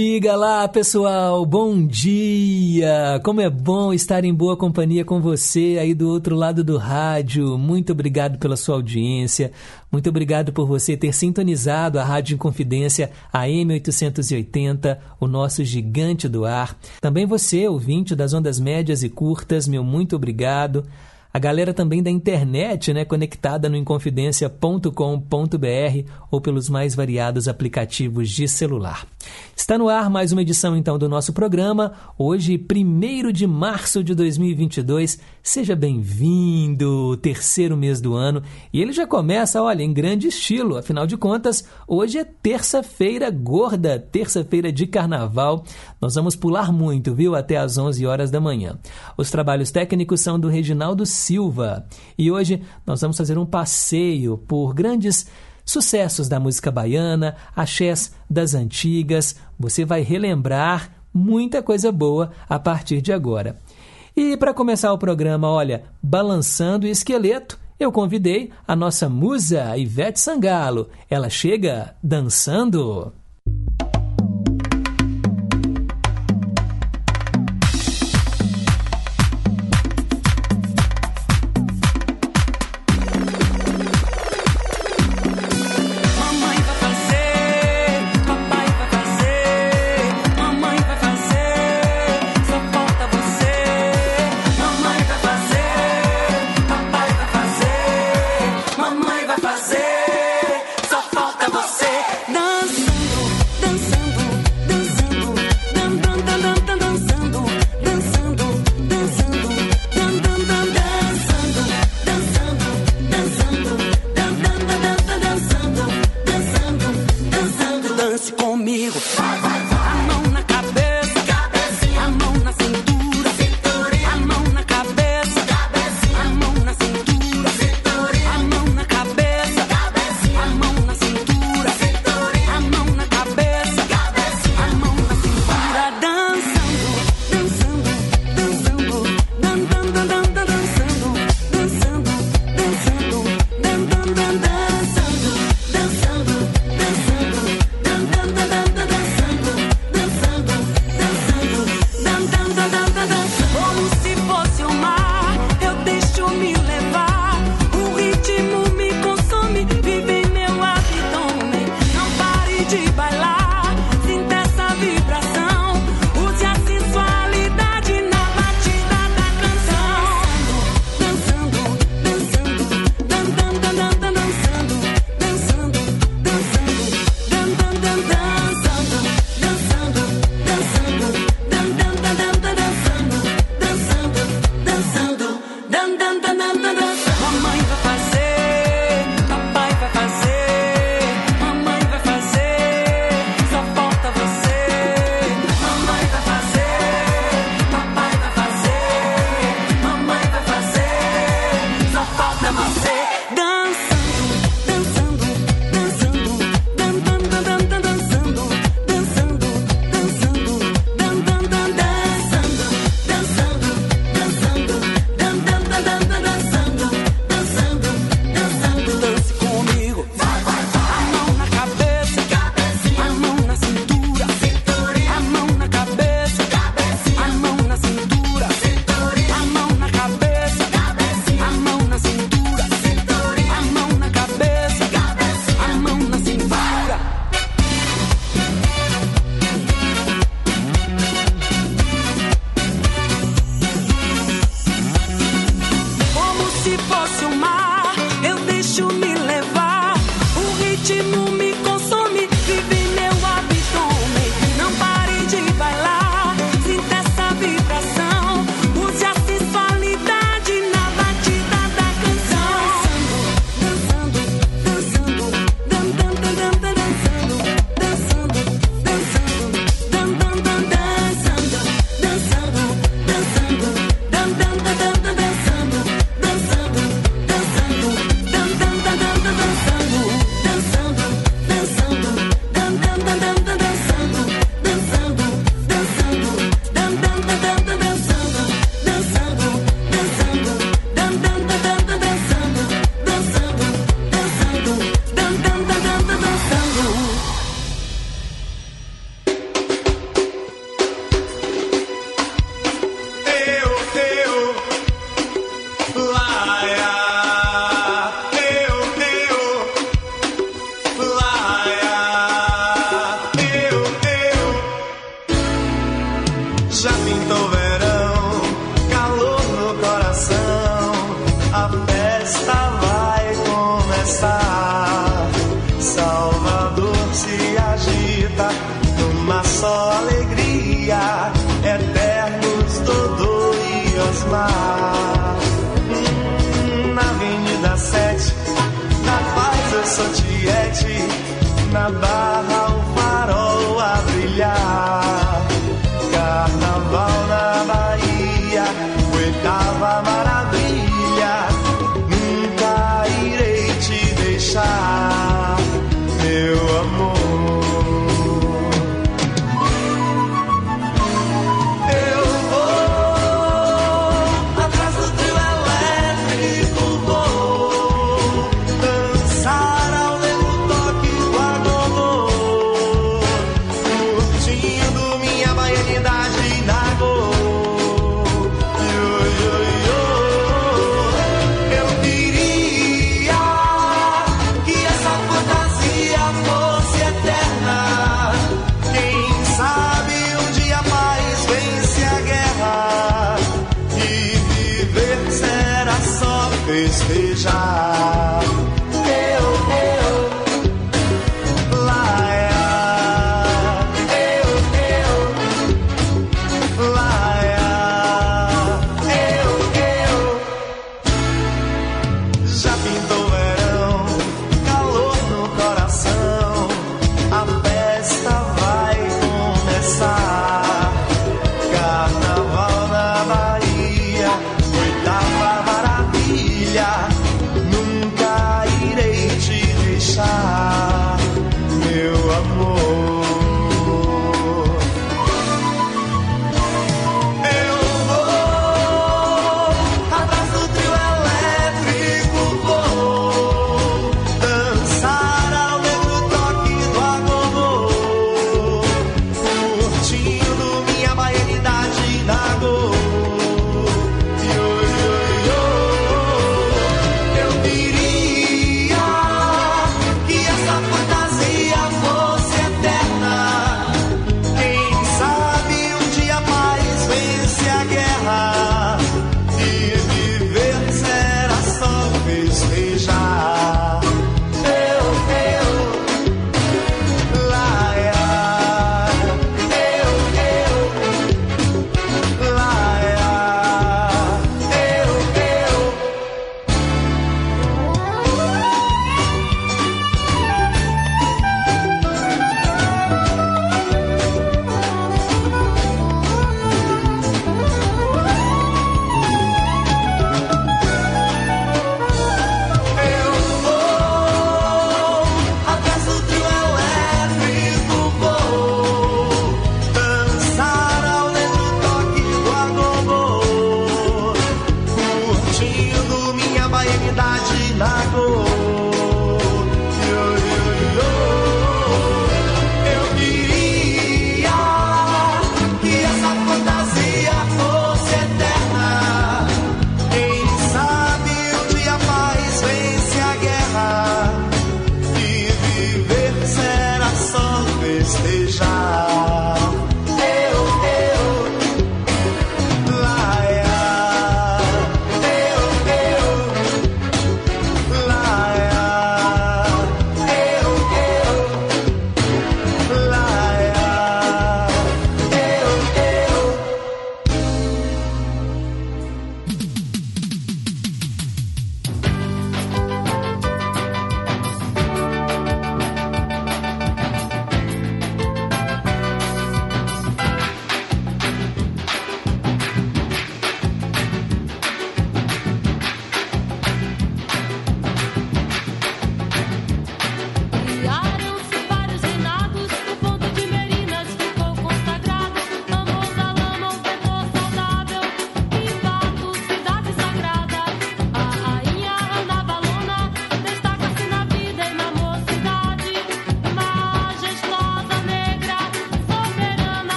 Diga lá, pessoal, bom dia! Como é bom estar em boa companhia com você aí do outro lado do rádio. Muito obrigado pela sua audiência. Muito obrigado por você ter sintonizado a Rádio Inconfidência AM 880, o nosso gigante do ar. Também você, ouvinte das ondas médias e curtas, meu muito obrigado a galera também da internet, né, conectada no inconfidencia.com.br ou pelos mais variados aplicativos de celular. Está no ar mais uma edição então do nosso programa, hoje, 1 de março de 2022. Seja bem-vindo, terceiro mês do ano, e ele já começa, olha, em grande estilo, afinal de contas, hoje é terça-feira gorda, terça-feira de carnaval. Nós vamos pular muito, viu, até às 11 horas da manhã. Os trabalhos técnicos são do Reginaldo Silva, e hoje nós vamos fazer um passeio por grandes sucessos da música baiana, axés das antigas. Você vai relembrar muita coisa boa a partir de agora. E para começar o programa, olha, balançando o esqueleto, eu convidei a nossa musa Ivete Sangalo. Ela chega dançando.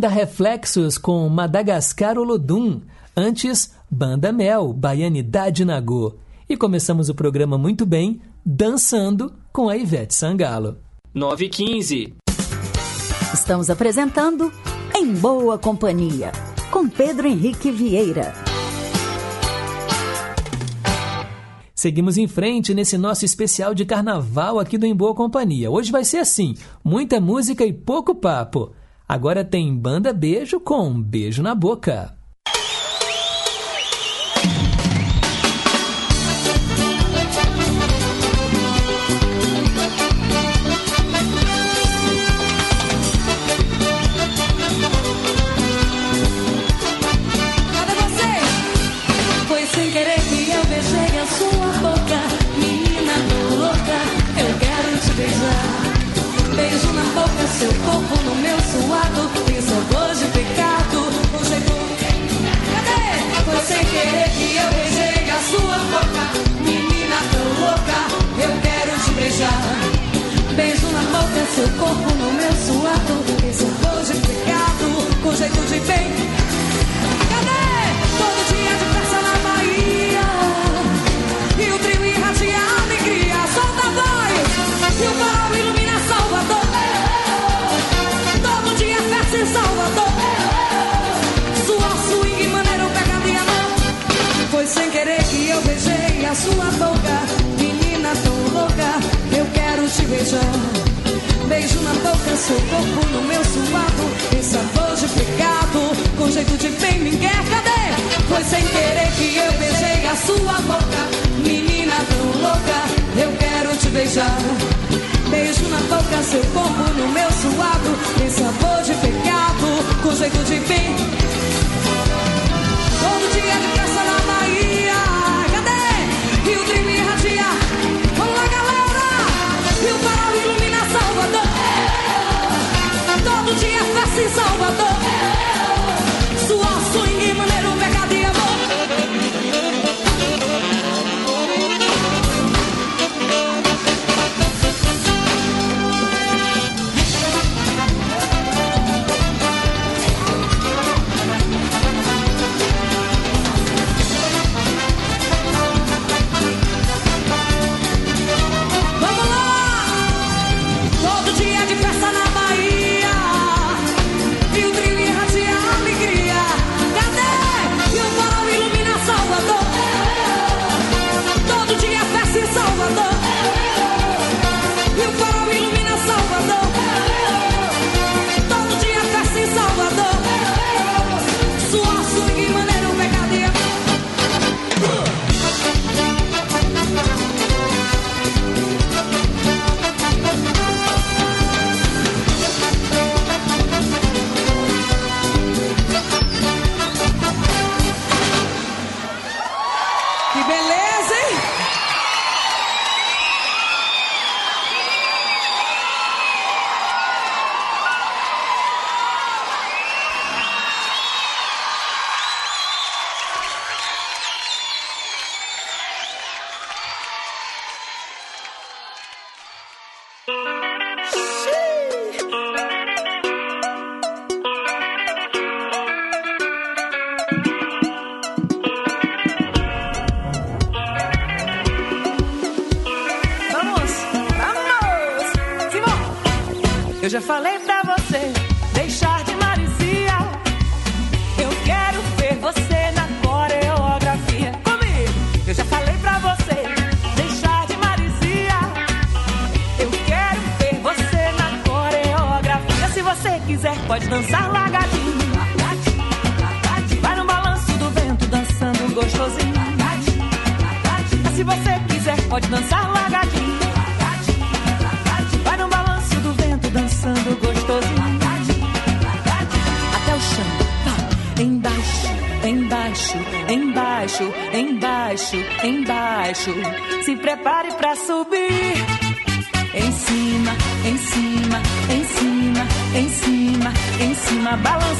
Banda Reflexos com Madagascar Olodum. Antes, Banda Mel, Baianidade Nagô. E começamos o programa muito bem, dançando com a Ivete Sangalo. 9 e 15. Estamos apresentando Em Boa Companhia, com Pedro Henrique Vieira. Seguimos em frente nesse nosso especial de carnaval aqui do Em Boa Companhia. Hoje vai ser assim: muita música e pouco papo. Agora tem Banda Beijo com Beijo na Boca. Seu corpo no meu suado. Esse sabor de pecado, com jeito de bem me quer, cadê? Foi sem querer que eu beijei a sua boca. Menina tão louca, eu quero te beijar. Beijo na boca, seu corpo no meu suado. Esse sabor de pecado, com jeito de bem. Todo dia de festa na Bahia,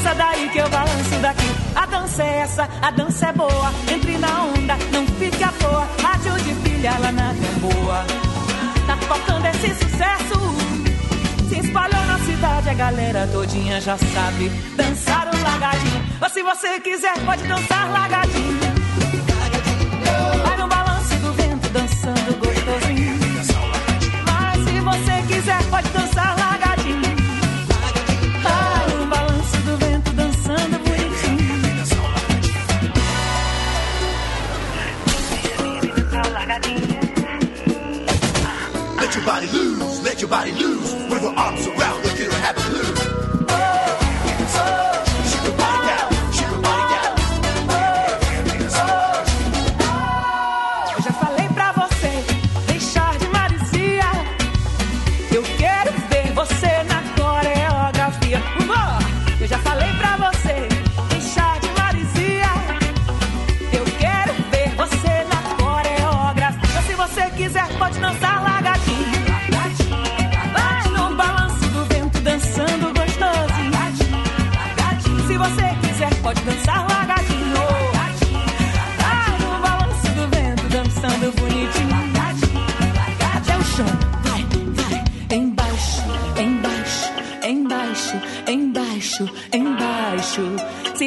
Balança daí que eu balanço daqui. A dança é essa, a dança é boa. Entre na onda, não fique à toa. Rádio de pilha lá na boa. Tá tocando esse sucesso. Se espalhou na cidade, a galera todinha já sabe dançar o lagadinho. Mas se você quiser, pode dançar lagadinho. body lose, let your body lose. Wave her arms around, look at her happy blues.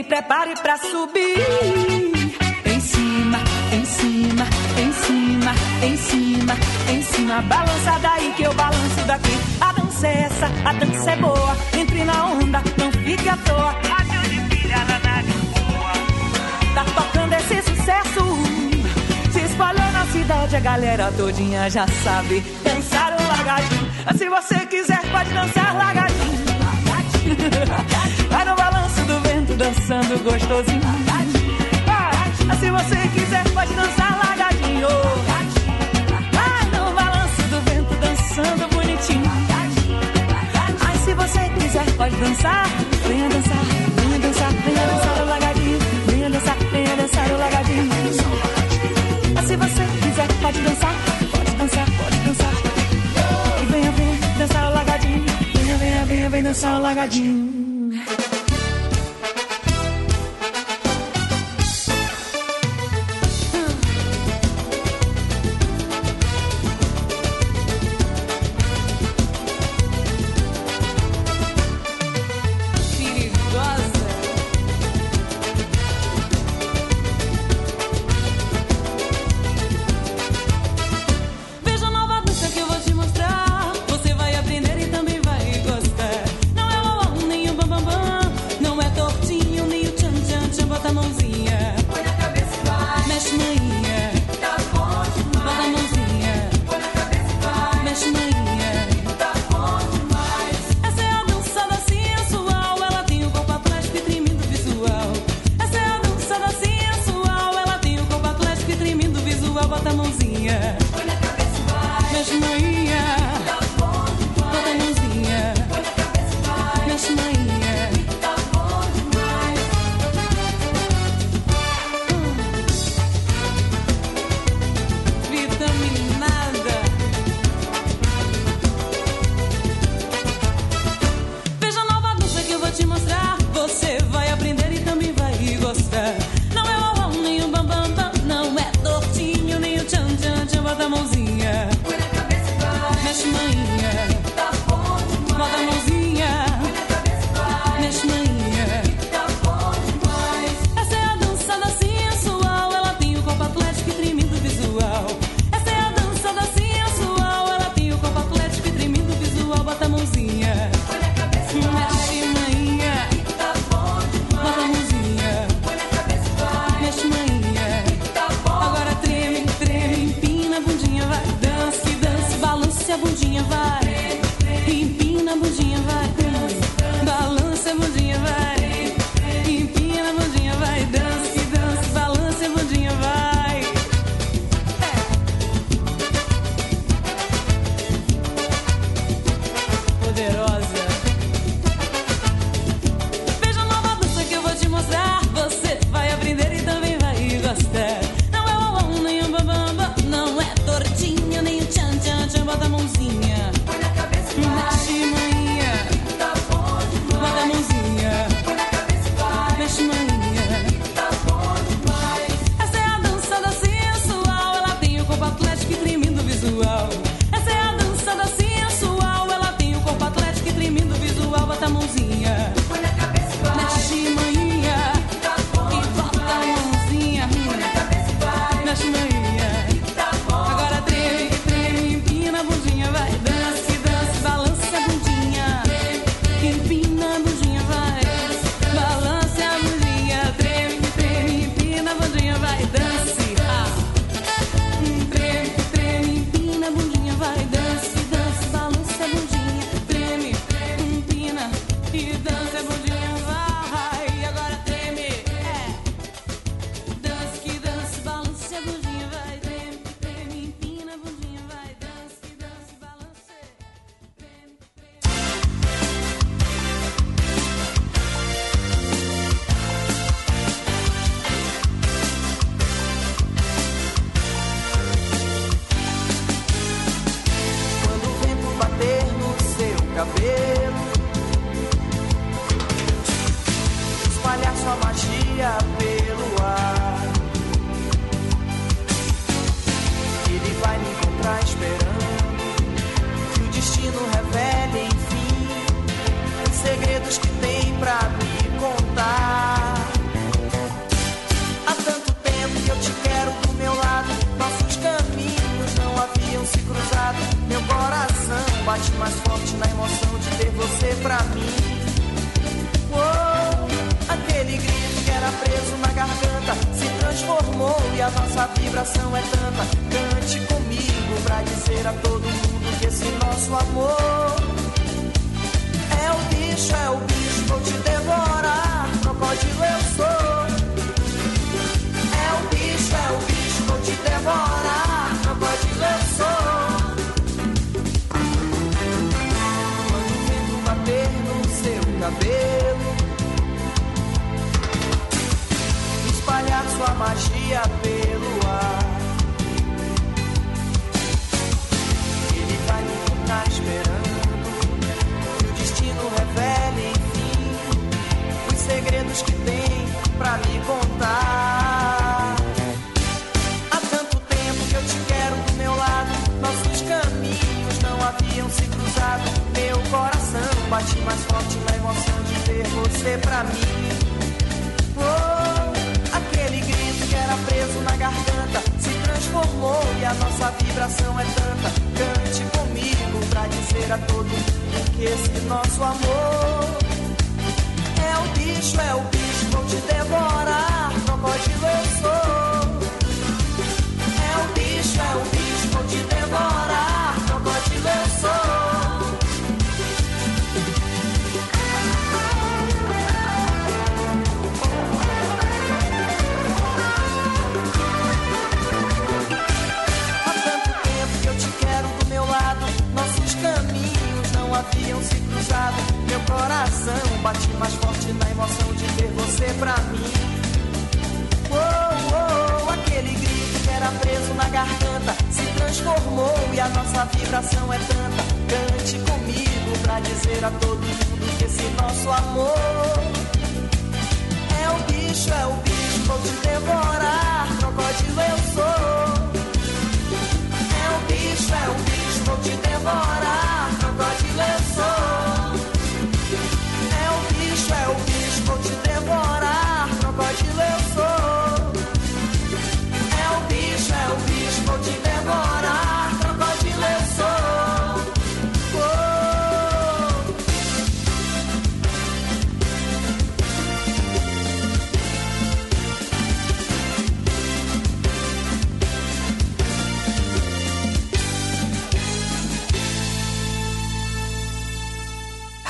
Prepare pra subir. Em cima, em cima, em cima, em cima, em cima. Balança daí que eu balanço daqui. A dança é essa, a dança é boa. Entre na onda, não fique à toa. Rádio de pilha na boa. Tá tocando esse sucesso. Se espalhou na cidade, a galera todinha já sabe dançar o lagadinho. Se você quiser, pode dançar lagadinho. Vai dançando gostosinho. Vai. Se você quiser, pode dançar lagadinho. Vai no balanço do vento dançando bonitinho. Ai, se você quiser, pode dançar. Venha dançar, venha dançar, venha dançar o lagadinho. Venha dançar, venha dançar o lagadinho. Mas se você quiser, pode dançar, pode dançar, pode dançar. E venha, venha dançar o lagadinho. Venha, venha, venha, venha dançar o lagadinho.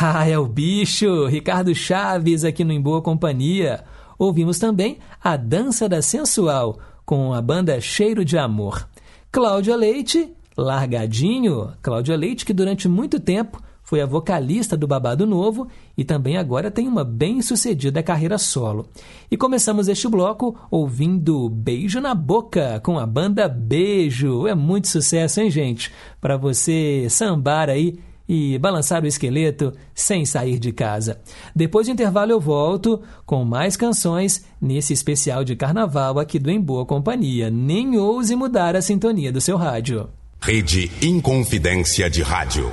Ah, é o bicho! Ricardo Chaves aqui no Em Boa Companhia. Ouvimos também a Dança da Sensual com a banda Cheiro de Amor. Cláudia Leite, Largadinho. Cláudia Leite, que durante muito tempo foi a vocalista do Babado Novo e também agora tem uma bem-sucedida carreira solo. E começamos este bloco ouvindo Beijo na Boca com a banda Beijo. É muito sucesso, hein, gente? Para você sambar aí e balançar o esqueleto sem sair de casa. Depois do intervalo eu volto com mais canções nesse especial de carnaval aqui do Em Boa Companhia. Nem ouse mudar a sintonia do seu rádio. Rede Inconfidência de Rádio.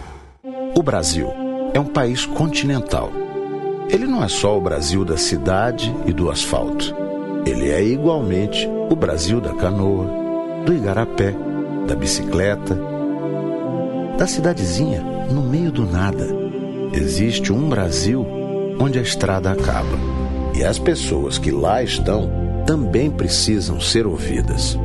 O Brasil é um país continental. Ele não é só o Brasil da cidade e do asfalto. Ele é igualmente o Brasil da canoa, do igarapé, da bicicleta, da cidadezinha no meio do nada. Existe um Brasil onde a estrada acaba. E as pessoas que lá estão também precisam ser ouvidas.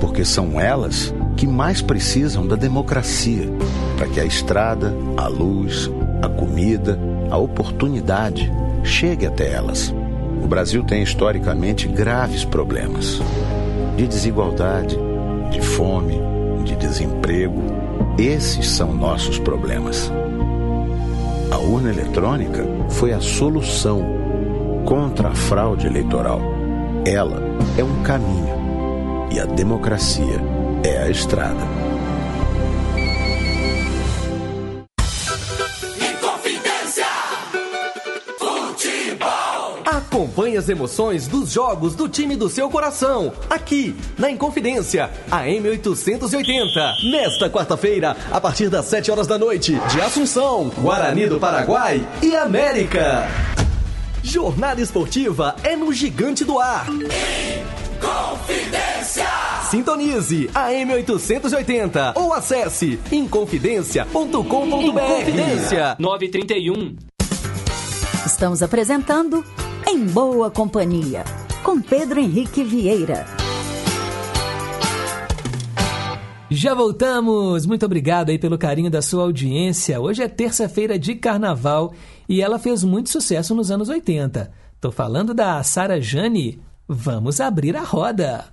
Porque são elas que mais precisam da democracia para que a estrada, a luz, a comida, a oportunidade chegue até elas. O Brasil tem historicamente graves problemas de desigualdade, de fome, de desemprego. Esses são nossos problemas. A urna eletrônica foi a solução contra a fraude eleitoral. Ela é um caminho e a democracia é a estrada. Acompanhe as emoções dos jogos do time do seu coração, aqui na Inconfidência, a M880. Nesta quarta-feira, a partir das 7 horas da noite, de Assunção, Guarani do Paraguai e América. Jornada esportiva é no Gigante do Ar. Confidência! Sintonize a M880 ou acesse inconfidencia.com.br. Inconfidência 931. Estamos apresentando Em Boa Companhia, com Pedro Henrique Vieira. Já voltamos! Muito obrigado aí pelo carinho da sua audiência. Hoje é terça-feira de carnaval e ela fez muito sucesso nos anos 80. Tô falando da Sara Jane. Vamos abrir a roda.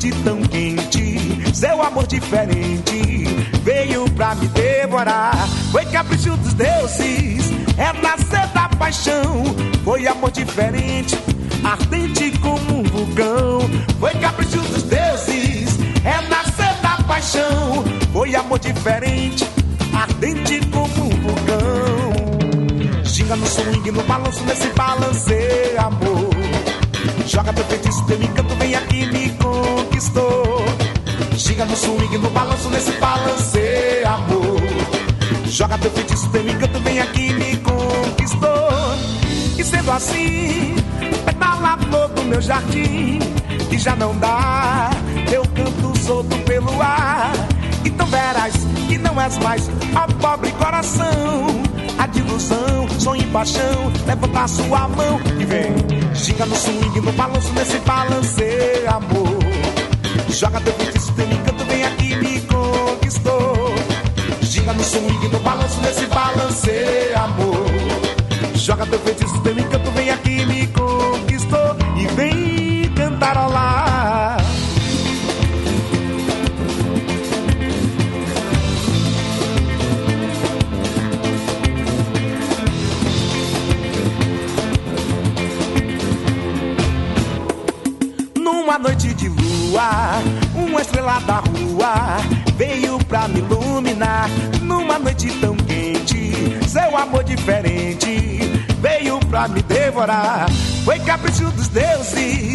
Noite tão quente, seu amor diferente veio pra me devorar. Foi capricho dos deuses, é nascer da paixão. Foi amor diferente, ardente como um vulcão. Foi capricho dos deuses, é nascer da paixão. Foi amor diferente, ardente como um vulcão. Ginga no swing, no balanço, nesse balanceio, amor. Joga teu feitiço, teu encanto, no swing, no balanço, nesse balanceio, amor. Joga teu feitiço, teu encanto, vem aqui me conquistou. E sendo assim, pedala a flor do meu jardim, que já não dá teu canto solto pelo ar. Então verás que não és mais, ó pobre coração. A ilusão, sonho e paixão, levanta a sua mão e vem. Ginga no swing, no balanço, nesse balanceio, amor. Joga teu feitiço, teu capricho dos deuses,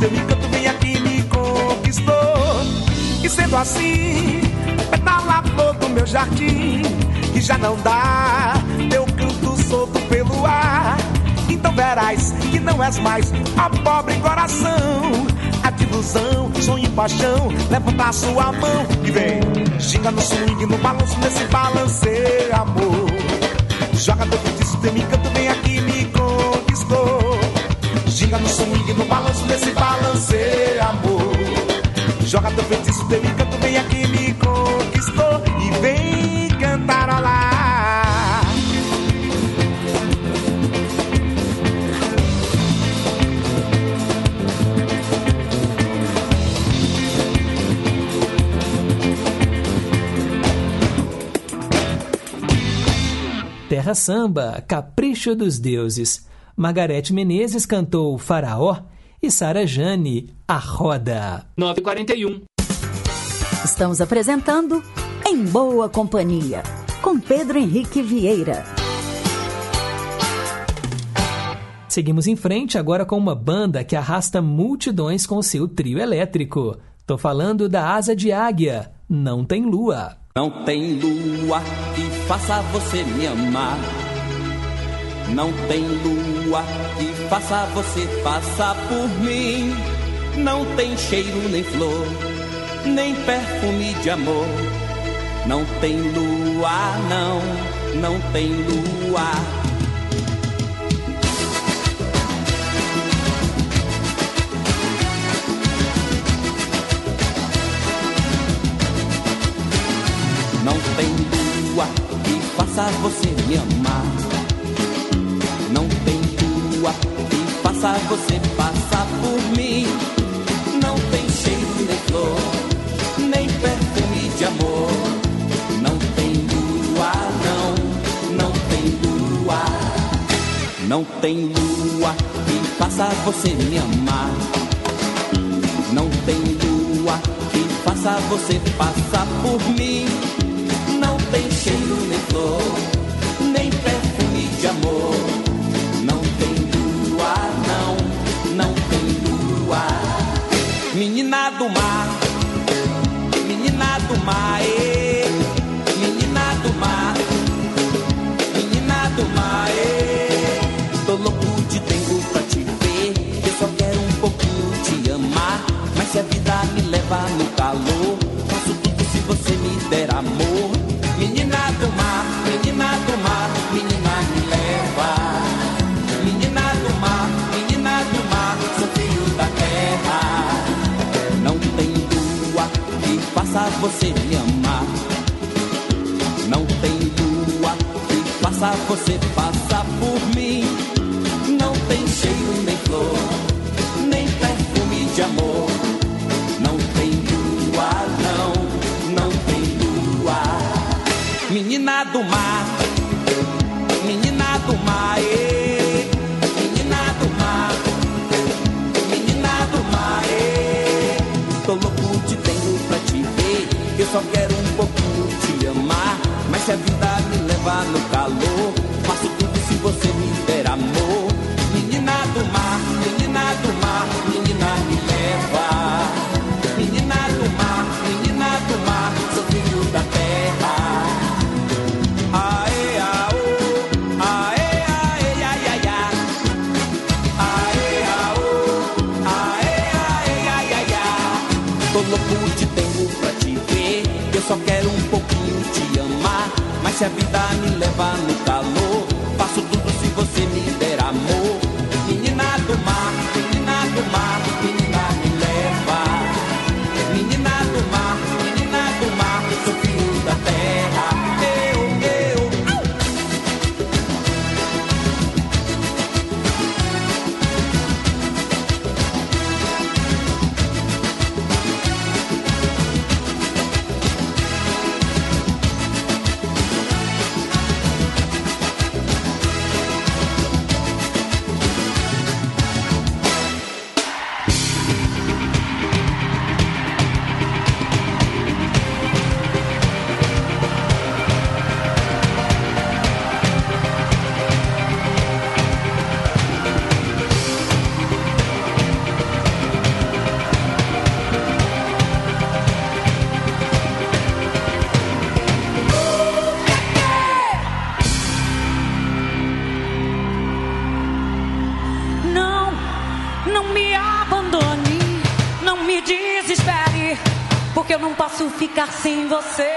teu encanto, vem aqui me conquistou. E sendo assim, pedala a flor do meu jardim, que já não dá teu canto solto pelo ar. Então verás que não és mais a pobre coração. A ilusão, sonho e paixão, levanta a sua mão e vem. Ginga no swing, no balanço, nesse balanceio, amor. Joga teu feitiço, teu encanto, vem aqui Joga teu feitiço, teu encanto, vem aqui me conquistou. E vem cantarolar. Terra Samba, Capricho dos Deuses. Margarete Menezes cantou Faraó e Sara Jane, A Roda. 941. Estamos apresentando Em Boa Companhia, com Pedro Henrique Vieira. Seguimos em frente agora com uma banda que arrasta multidões com seu trio elétrico. Tô falando da Asa de Águia, Não Tem Lua. Não tem lua que faça você me amar. Não tem lua que faça você passar por mim. Não tem cheiro nem flor, nem perfume de amor. Não tem lua, não, não tem lua. Não tem lua que faça você me amar. Não tem lua faça você passar por mim. Não tem cheiro nem flor, nem perfume de amor. Não tem lua, não, não tem lua. Não tem lua que faça você me amar. Não tem lua que faça você passar por mim. Não tem cheiro nem flor, do mar, menina do mar, ê, menina do mar, menina do mar, ê. Tô louco de tempo pra te ver, eu só quero um pouquinho te amar, mas se a vida me leva no você passa por mim. Não tem cheiro nem flor, nem perfume de amor. Não tem lua, não, não tem lua. Menina do mar, menina do mar. Ê, menina do mar, menina do mar. Ê. Tô louco de te tempo pra te ver, eu só quero um pouquinho te amar. Mas se a vida me levar no calor em você.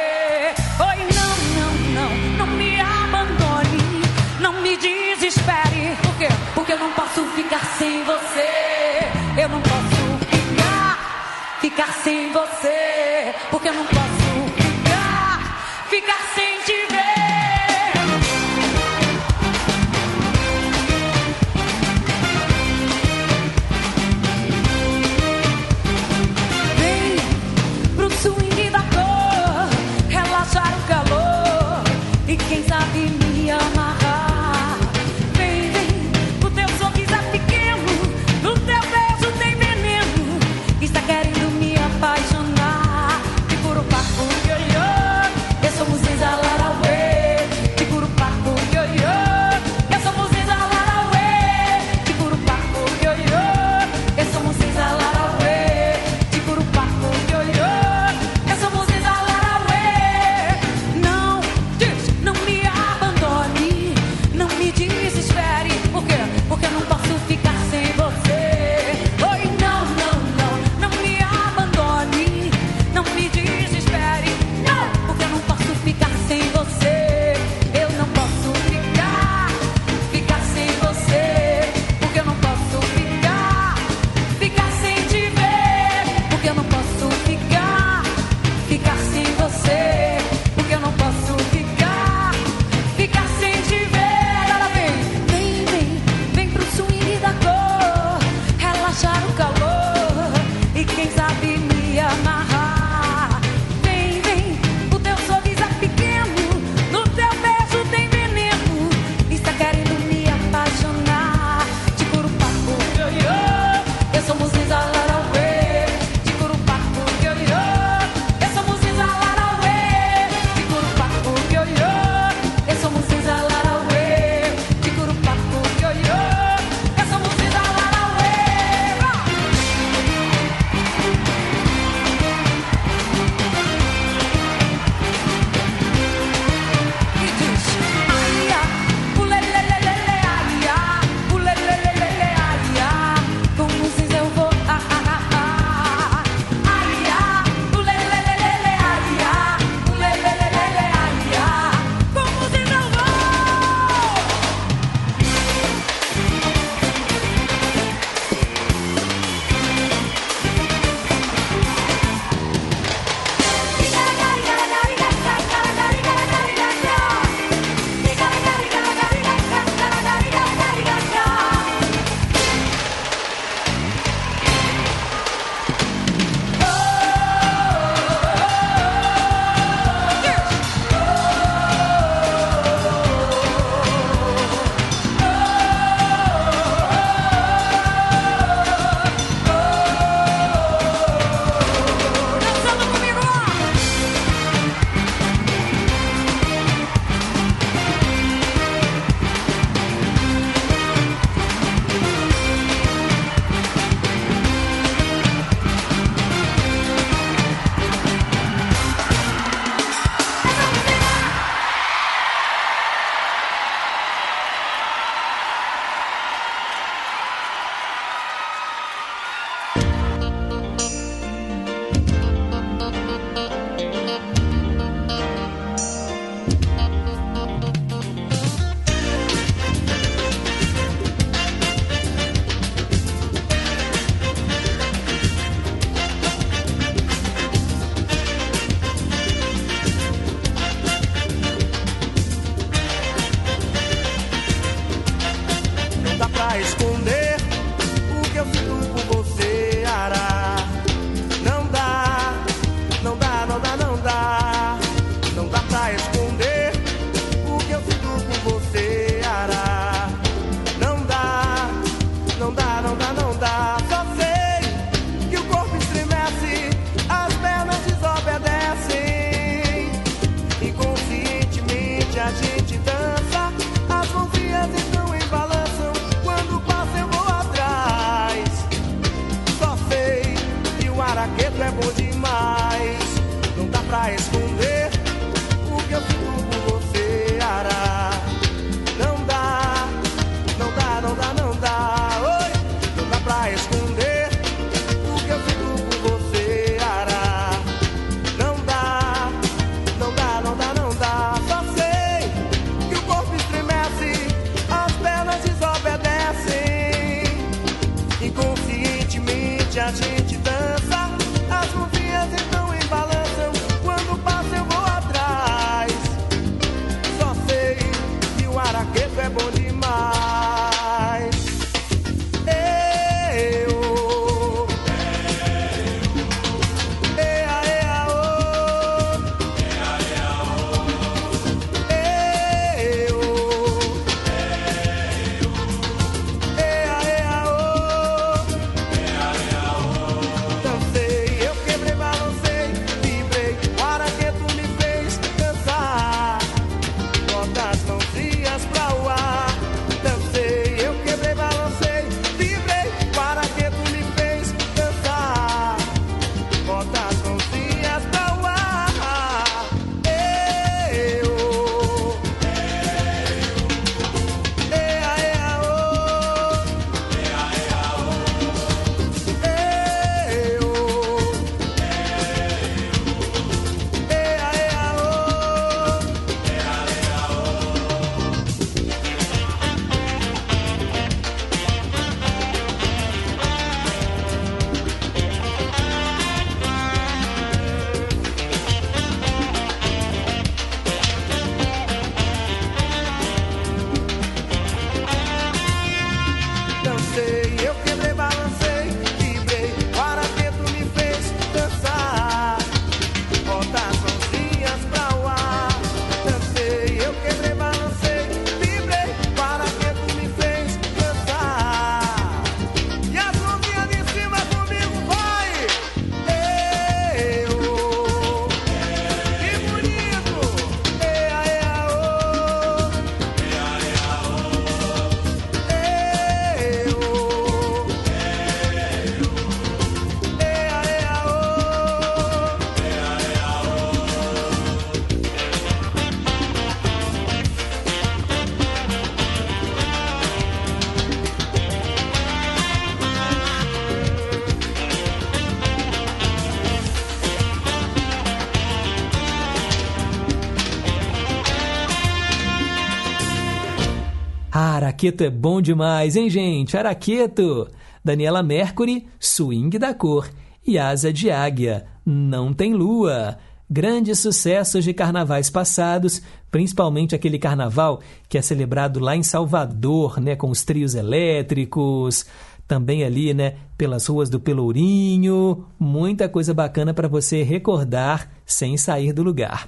Araqueto é bom demais, hein, gente? Araqueto! Daniela Mercury, Swing da Cor. E Asa de Águia, Não Tem Lua. Grandes sucessos de carnavais passados, principalmente aquele carnaval que é celebrado lá em Salvador, né, com os trios elétricos, também ali, né, pelas ruas do Pelourinho, muita coisa bacana para você recordar sem sair do lugar.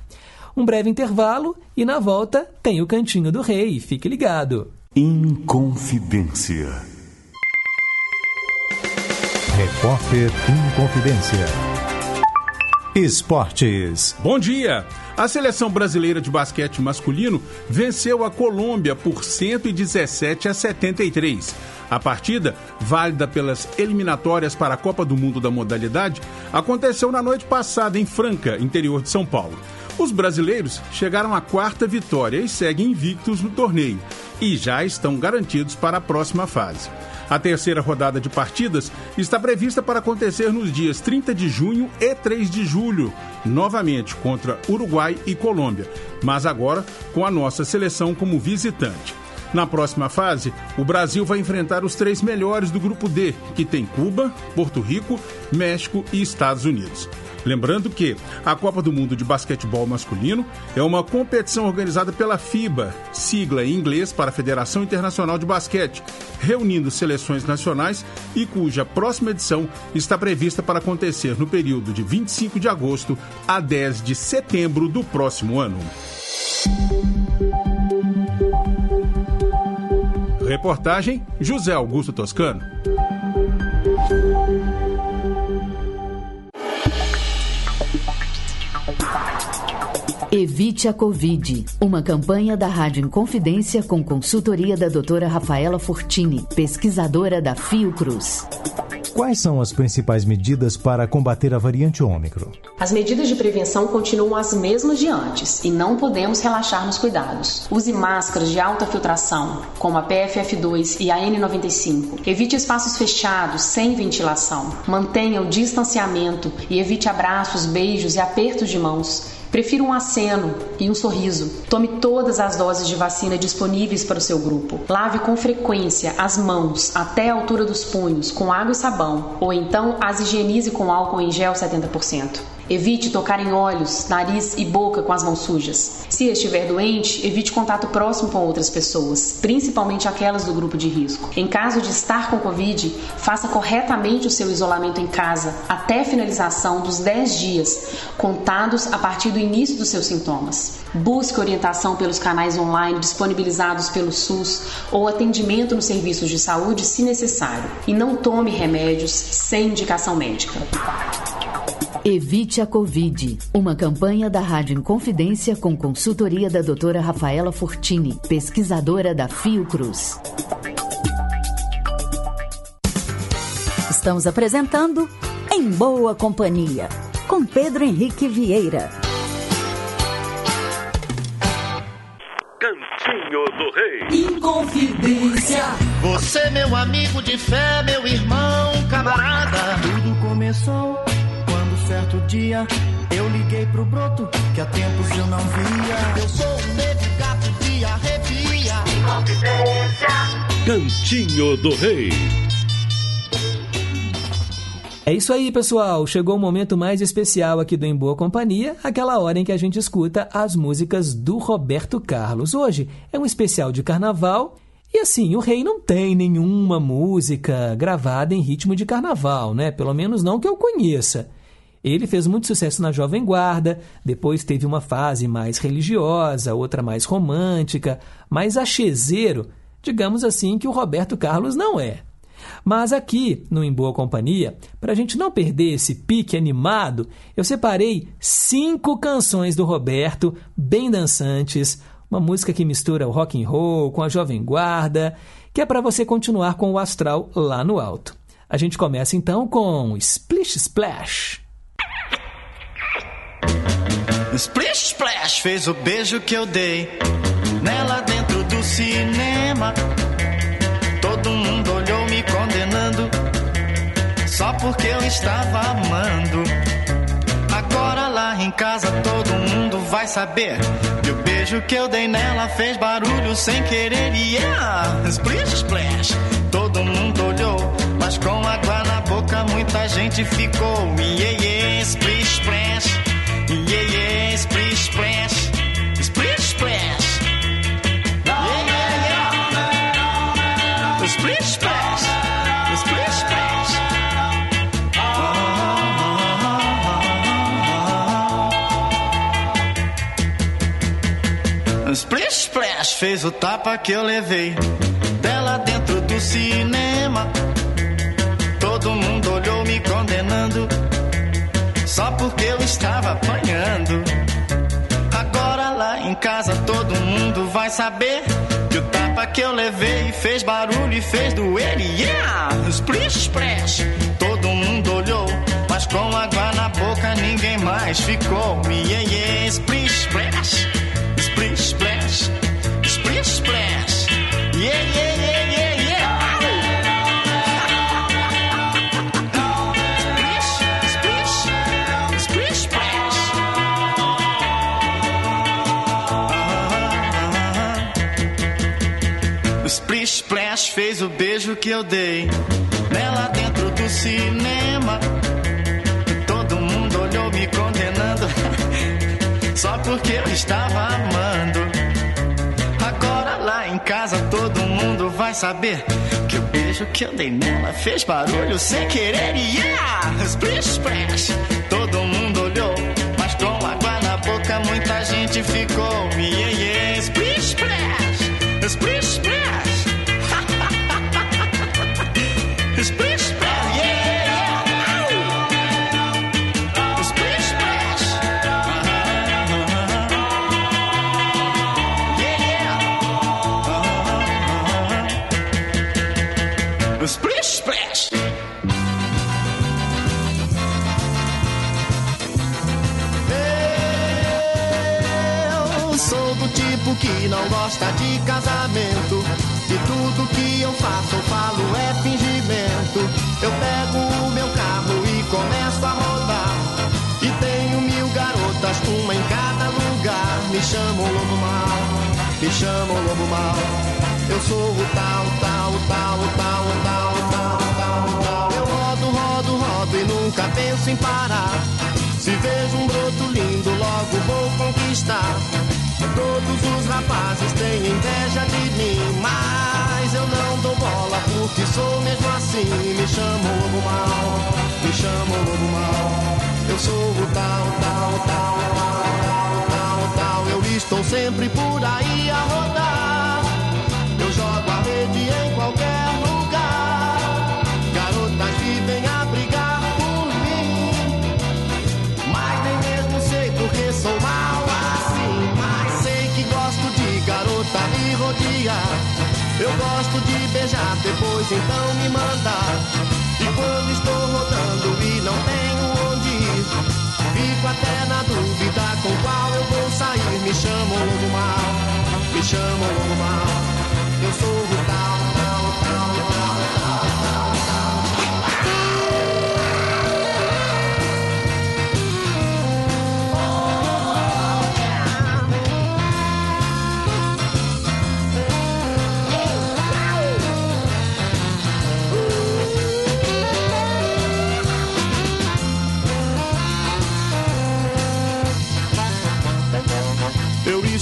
Um breve intervalo e na volta tem o Cantinho do Rei, fique ligado. Inconfidência. Repórter Inconfidência. Esportes. Bom dia! A seleção brasileira de basquete masculino venceu a Colômbia por 117 a 73. A partida, válida pelas eliminatórias para a Copa do Mundo da modalidade, aconteceu na noite passada em Franca, interior de São Paulo. Os brasileiros chegaram à quarta vitória e seguem invictos no torneio e já estão garantidos para a próxima fase. A terceira rodada de partidas está prevista para acontecer nos dias 30 de junho e 3 de julho, novamente contra Uruguai e Colômbia, mas agora com a nossa seleção como visitante. Na próxima fase, o Brasil vai enfrentar os três melhores do grupo D, que tem Cuba, Porto Rico, México e Estados Unidos. Lembrando que a Copa do Mundo de Basquetebol Masculino é uma competição organizada pela FIBA, sigla em inglês para Federação Internacional de Basquete, reunindo seleções nacionais e cuja próxima edição está prevista para acontecer no período de 25 de agosto a 10 de setembro do próximo ano. Reportagem José Augusto Toscano. Evite a Covid. Uma campanha da Rádio Inconfidência com consultoria da doutora Rafaela Fortini, pesquisadora da Fiocruz. Quais são as principais medidas para combater a variante Ômicron? As medidas de prevenção continuam as mesmas de antes e não podemos relaxar nos cuidados. Use máscaras de alta filtração, como a PFF2 e a N95. Evite espaços fechados, sem ventilação. Mantenha o distanciamento e evite abraços, beijos e apertos de mãos. Prefira um aceno e um sorriso. Tome todas as doses de vacina disponíveis para o seu grupo. Lave com frequência as mãos até a altura dos punhos com água e sabão, ou então as higienize com álcool em gel 70%. Evite tocar em olhos, nariz e boca com as mãos sujas. Se estiver doente, evite contato próximo com outras pessoas, principalmente aquelas do grupo de risco. Em caso de estar com Covid, faça corretamente o seu isolamento em casa até a finalização dos 10 dias, contados a partir do início dos seus sintomas. Busque orientação pelos canais online disponibilizados pelo SUS ou atendimento nos serviços de saúde se necessário. E não tome remédios sem indicação médica. Evite a Covid. Uma campanha da Rádio Inconfidência com consultoria da doutora Rafaela Fortini, pesquisadora da Fiocruz. Estamos apresentando Em Boa Companhia, com Pedro Henrique Vieira. Rei. Inconfidência. Você, meu amigo de fé, meu irmão, camarada. Tudo começou quando certo dia eu liguei pro broto que há tempos eu não via. Eu sou um negro gato de arrepia. Cantinho do Rei. É isso aí, pessoal. Chegou o momento mais especial aqui do Em Boa Companhia, aquela hora em que a gente escuta as músicas do Roberto Carlos. Hoje é um especial de carnaval e assim, o rei não tem nenhuma música gravada em ritmo de carnaval, né? Pelo menos não que eu conheça. Ele fez muito sucesso na Jovem Guarda, depois teve uma fase mais religiosa, outra mais romântica, mais achezeiro, digamos assim, que o Roberto Carlos não é. Mas aqui, no Em Boa Companhia, para a gente não perder esse pique animado, eu separei cinco canções do Roberto, bem dançantes, uma música que mistura o rock and roll com a Jovem Guarda, que é para você continuar com o astral lá no alto. A gente começa então com Splish Splash. Splish Splash fez o beijo que eu dei nela dentro do cinema. Porque eu estava amando. Agora lá em casa todo mundo vai saber que o beijo que eu dei nela fez barulho sem querer. Yeah, splish splash. Todo mundo olhou, mas com água na boca muita gente ficou. Yeah, yeah, splish splash. Yeah, yeah, splish splash. Splish Splash fez o tapa que eu levei dela dentro do cinema. Todo mundo olhou me condenando só porque eu estava apanhando. Agora lá em casa todo mundo vai saber que o tapa que eu levei fez barulho e fez doer. Yeah! Splish Splash. Todo mundo olhou, mas com água na boca ninguém mais ficou. Yeah, yeah, Splish Splash. Splash. Splish Splash. Yeah, yeah, yeah, yeah, yeah. Splash fez o beijo que eu dei nela dentro do cinema. Porque eu estava amando. Agora lá em casa todo mundo vai saber que o beijo que eu dei nela fez barulho sem querer. Yeah! Splish, splash! Todo mundo olhou, mas com água na boca muita gente ficou. Yeah, gosta de casamento. De tudo que eu faço, eu falo é fingimento. Eu pego o meu carro e começo a rodar. E tenho mil garotas, uma em cada lugar. Me chamam lobo mal, me chamam lobo mal. Eu sou o tal, tal, tal, tal, tal, tal, tal, tal. Eu rodo, rodo, rodo e nunca penso em parar. Se vejo um broto lindo, logo vou conquistar. Todos os rapazes têm inveja de mim, mas eu não dou bola porque sou mesmo assim. Me chamam lobo mal, me chamam lobo mal. Eu sou o tal, tal, tal, tal, tal, tal, tal. Eu estou sempre por aí a rodar. Eu jogo a rede em Eu gosto de beijar, depois então me mandar. E quando estou rodando e não tenho onde ir, fico até na dúvida com qual eu vou sair. Me chamam logo mal, me chamam logo mal. Eu sou o tal,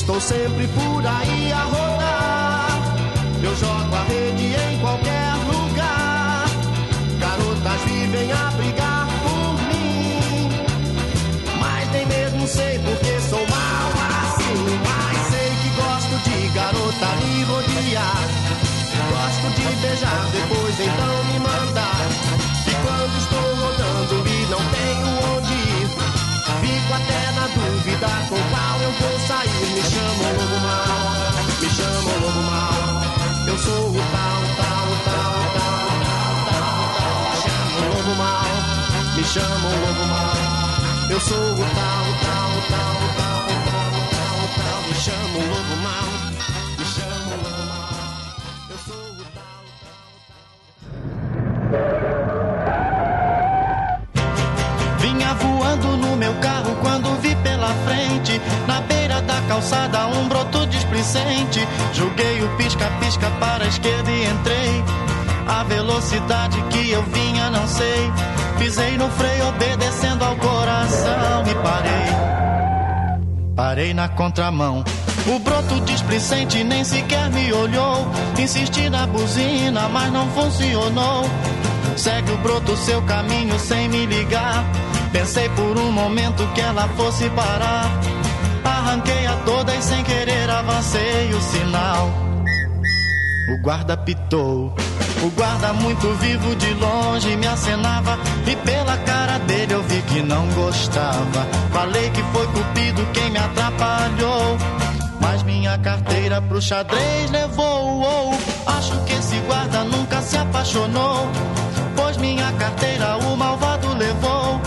estou sempre por aí a. vou sair. Me chamam lobo mal, me chamam lobo mal. Eu sou o tal, tal, tal, tal, tal, tal, tal. Chamam lobo mal, me chamam lobo mal. Eu sou o tal, tal, tal, tal, tal, tal, tal. Me chamam lobo mal, na beira da calçada, um broto displicente. Joguei o pisca-pisca para a esquerda e entrei. A velocidade que eu vinha, não sei. Pisei no freio, obedecendo ao coração e parei. Parei na contramão. O broto displicente nem sequer me olhou. Insisti na buzina, mas não funcionou. Segue o broto seu caminho sem me ligar. Pensei por um momento que ela fosse parar. Arranquei a toda e sem querer avancei o sinal. O guarda pitou. O guarda muito vivo de longe me acenava e pela cara dele eu vi que não gostava. Falei que foi cupido quem me atrapalhou. Mas minha carteira pro xadrez levou. Oh, acho que esse guarda nunca se apaixonou. Pois minha carteira o malvado levou.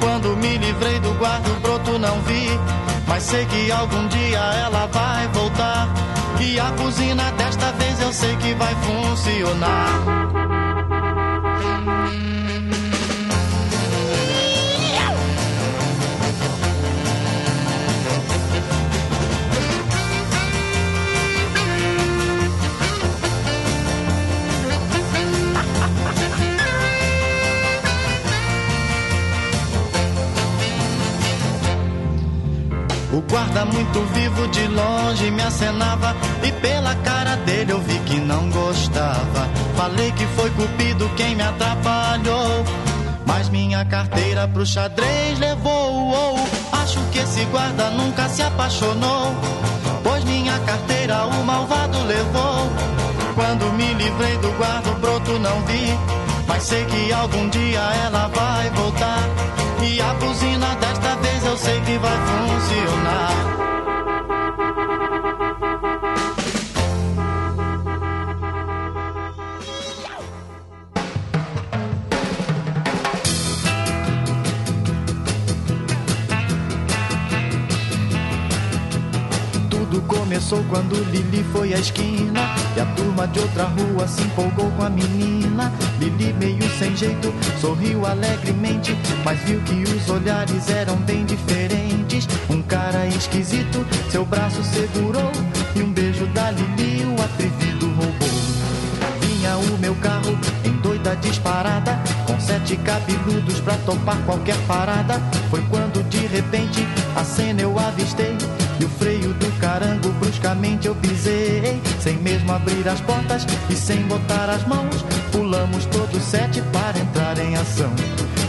Quando me livrei do guarda, o broto não vi. Mas sei que algum dia ela vai voltar. E a buzina desta vez eu sei que vai funcionar. O guarda muito vivo de longe me acenava e pela cara dele eu vi que não gostava. Falei que foi Cupido quem me atrapalhou, mas minha carteira pro xadrez levou. Oh, acho que esse guarda nunca se apaixonou, pois minha carteira o malvado levou. Quando me livrei do guarda, o broto não vi, mas sei que algum dia ela vai voltar e a buzina sei que vai funcionar. Começou quando Lili foi à esquina E a turma de outra rua se empolgou com a menina. Lili meio sem jeito, sorriu alegremente Mas viu que os olhares eram bem diferentes. Um cara esquisito, seu braço segurou E um beijo da Lili o atrevido roubou. Vinha o meu carro em doida disparada Com sete cabeludos pra topar qualquer parada. Foi quando de repente a cena eu avistei E o freio do carango bruscamente eu pisei. Sem mesmo abrir as portas e sem botar as mãos Pulamos todos sete para entrar em ação.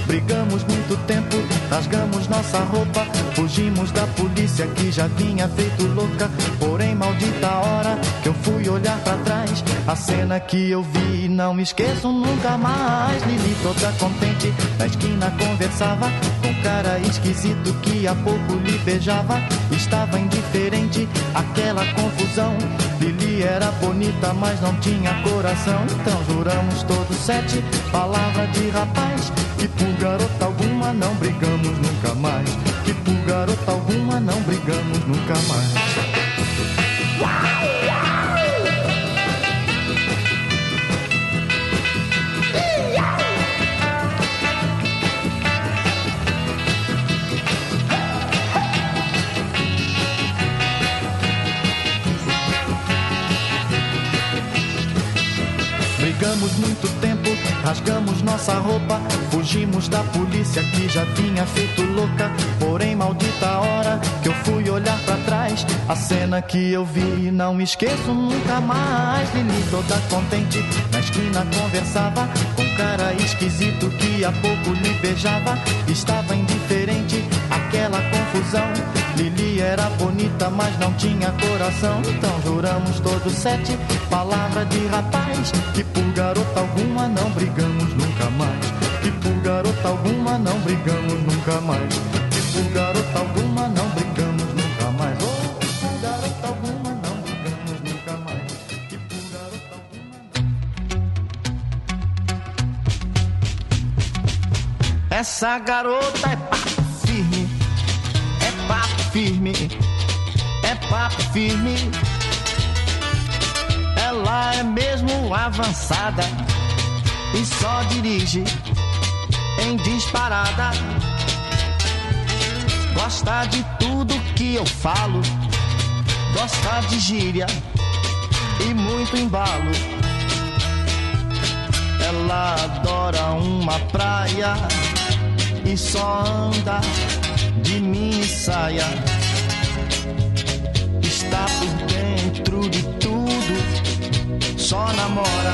Brigamos muito tempo, rasgamos nossa roupa Fugimos da polícia que já vinha feito louca. Porém, maldita hora que eu fui olhar pra trás A cena que eu vi não me esqueço nunca mais. Lili toda contente, na esquina conversava um cara esquisito que há pouco lhe beijava. Estava indiferente, aquela confusão. Lili era bonita, mas não tinha coração. Então juramos todos sete, palavra de rapaz. Que por garota alguma não brigamos nunca mais. Que por garota alguma não brigamos nunca mais Brigamos muito tempo, rasgamos nossa roupa, fugimos da polícia que já vinha feito louca. Porém, maldita hora que eu fui olhar pra trás, a cena que eu vi não esqueço nunca mais. Lili toda contente, na esquina conversava com cara esquisito que há pouco lhe beijava. Estava indiferente, aquela confusão. Lili era bonita, mas não tinha coração. Então juramos todos sete, palavra de rapaz. Que por garota alguma não brigamos nunca mais. Que por garota alguma não brigamos nunca mais. Que por garota alguma Essa garota é papo firme. É papo firme. É papo firme. Ela é mesmo avançada e só dirige em disparada. Gosta de tudo que eu falo, gosta de gíria e muito embalo. Ela adora uma praia e só anda de mini saia. Está por dentro de tudo, só namora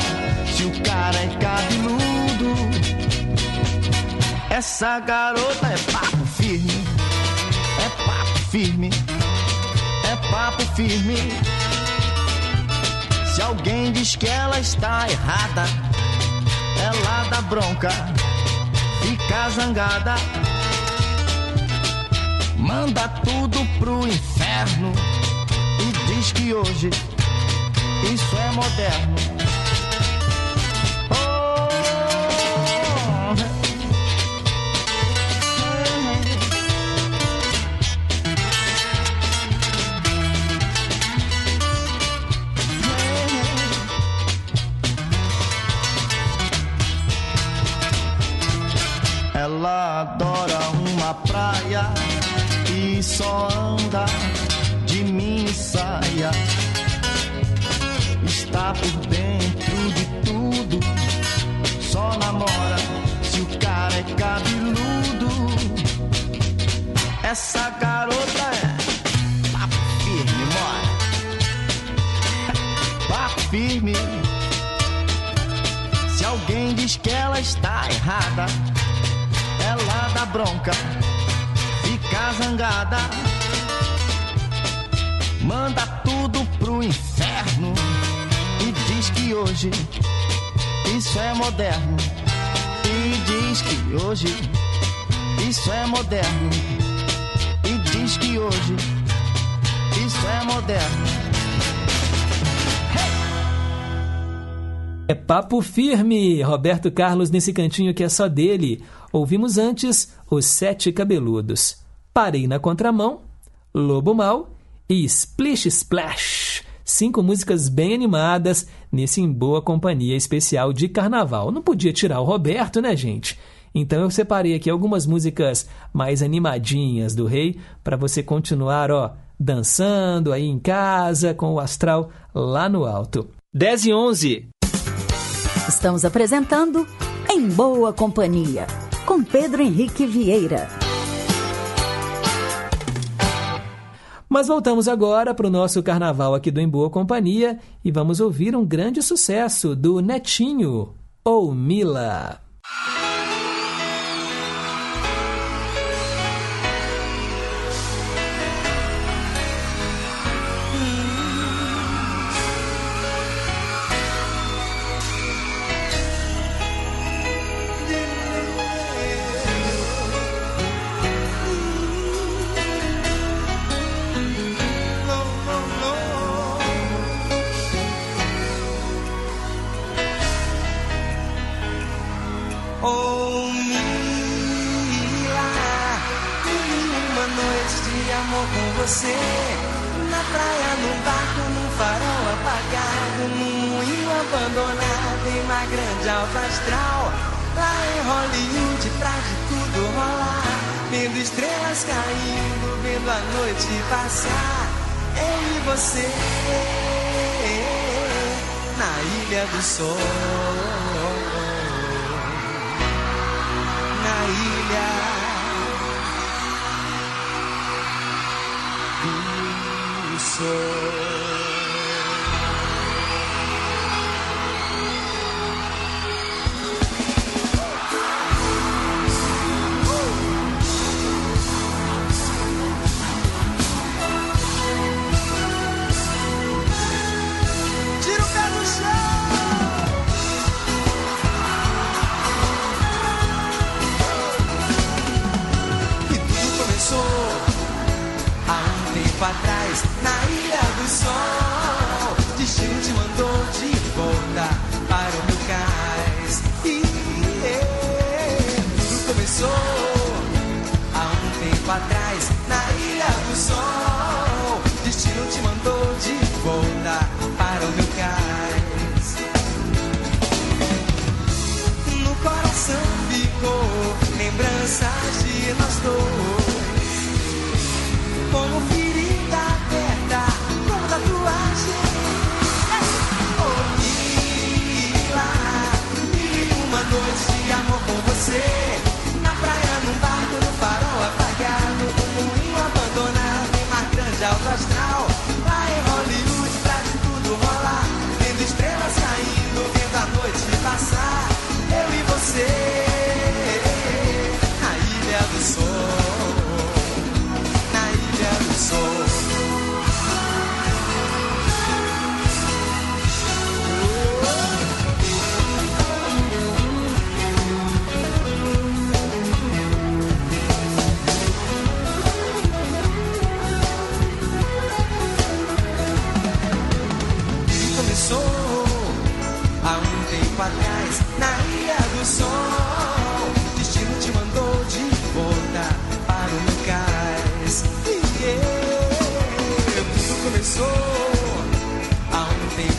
se o cara é cabeludo. Essa garota é papo firme, é papo firme, é papo firme. Se alguém diz que ela está errada, ela dá bronca, fica zangada, manda tudo pro inferno e diz que hoje isso é moderno. pra uma praia e só anda de mini saia. Está por dentro de tudo, só namora se o cara é cabeludo. Essa garota é papo firme, mora. Papo firme. Se alguém diz que ela está errada ela dá bronca, fica zangada, manda tudo pro inferno e diz que hoje isso é moderno. E diz que hoje isso é moderno. E diz que hoje isso é moderno. É papo firme, Roberto Carlos nesse cantinho que é só dele. Ouvimos antes Os Sete Cabeludos. Parei na Contramão, Lobo Mal e Splish Splash. Cinco músicas bem animadas nesse Em Boa Companhia especial de carnaval. Não podia tirar o Roberto, né, gente? Então eu separei aqui algumas músicas mais animadinhas do Rei para você continuar, ó, dançando aí em casa com o astral lá no alto. 10 e 11. Estamos apresentando Em Boa Companhia, com Pedro Henrique Vieira. Mas voltamos agora para o nosso carnaval aqui do Em Boa Companhia e vamos ouvir um grande sucesso do Netinho, ou Mila.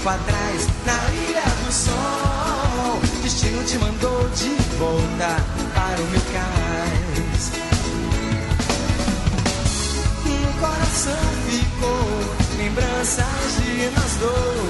Atrás na Ilha do Sol. Destino te mandou de volta para o meu cais. No coração ficou lembranças de nós dois.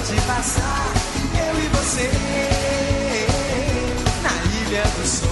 noite passar, eu e você, na Ilha do Sol.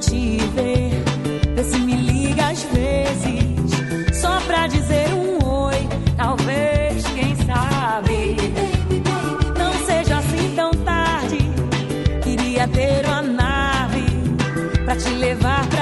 Te ver. Vê se me liga às vezes, só pra dizer um oi. Talvez, quem sabe, não seja assim tão tarde. Queria ter uma nave pra te levar pra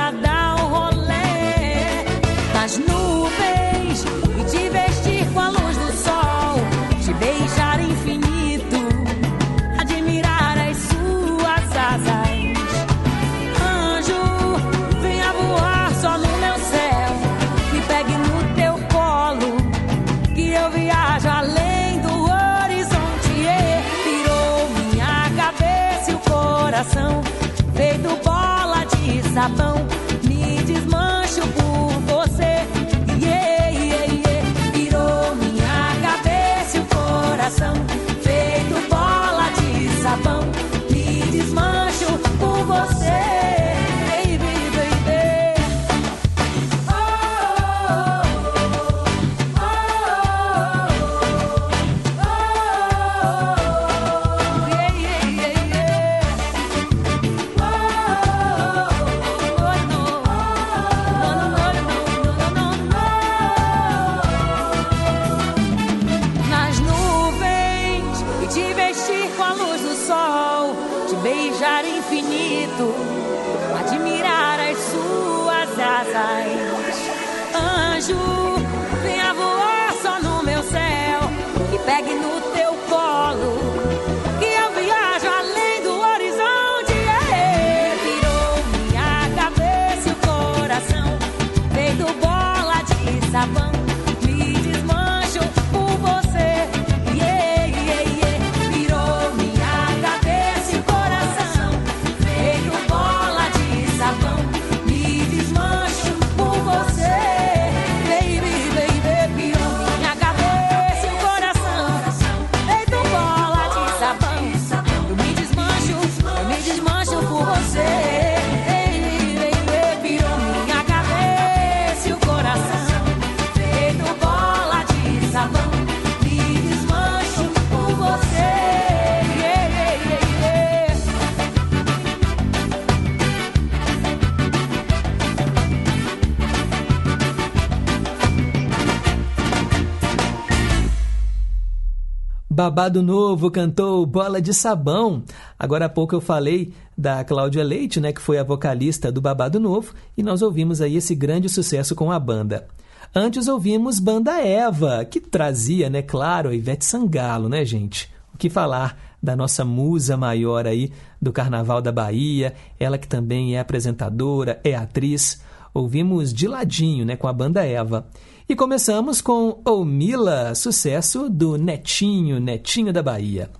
Babado Novo cantou Bola de Sabão. Agora há pouco eu falei da Cláudia Leite, né, que foi a vocalista do Babado Novo, e nós ouvimos aí esse grande sucesso com a banda. Antes ouvimos Banda Eva, que trazia, né, claro, a Ivete Sangalo, né, gente? O que falar da nossa musa maior aí do Carnaval da Bahia, ela que também é apresentadora, é atriz. Ouvimos de ladinho, né, com a Banda Eva. E começamos com O Mila, sucesso do Netinho, Netinho da Bahia.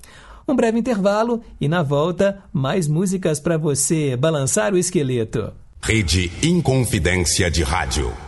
Um breve intervalo e na volta, mais músicas para você balançar o esqueleto. Rede Inconfidência de Rádio.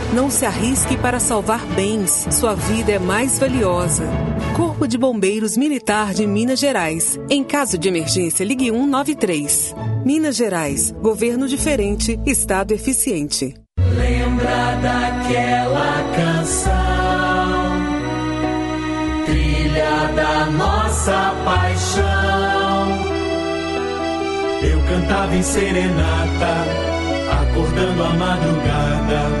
Não se arrisque para salvar bens. Sua vida é mais valiosa. Corpo de Bombeiros Militar de Minas Gerais. Em caso de emergência, ligue 193. Minas Gerais. Governo diferente, Estado eficiente. Lembra daquela canção, trilha da nossa paixão. Eu cantava em serenata, acordando a madrugada,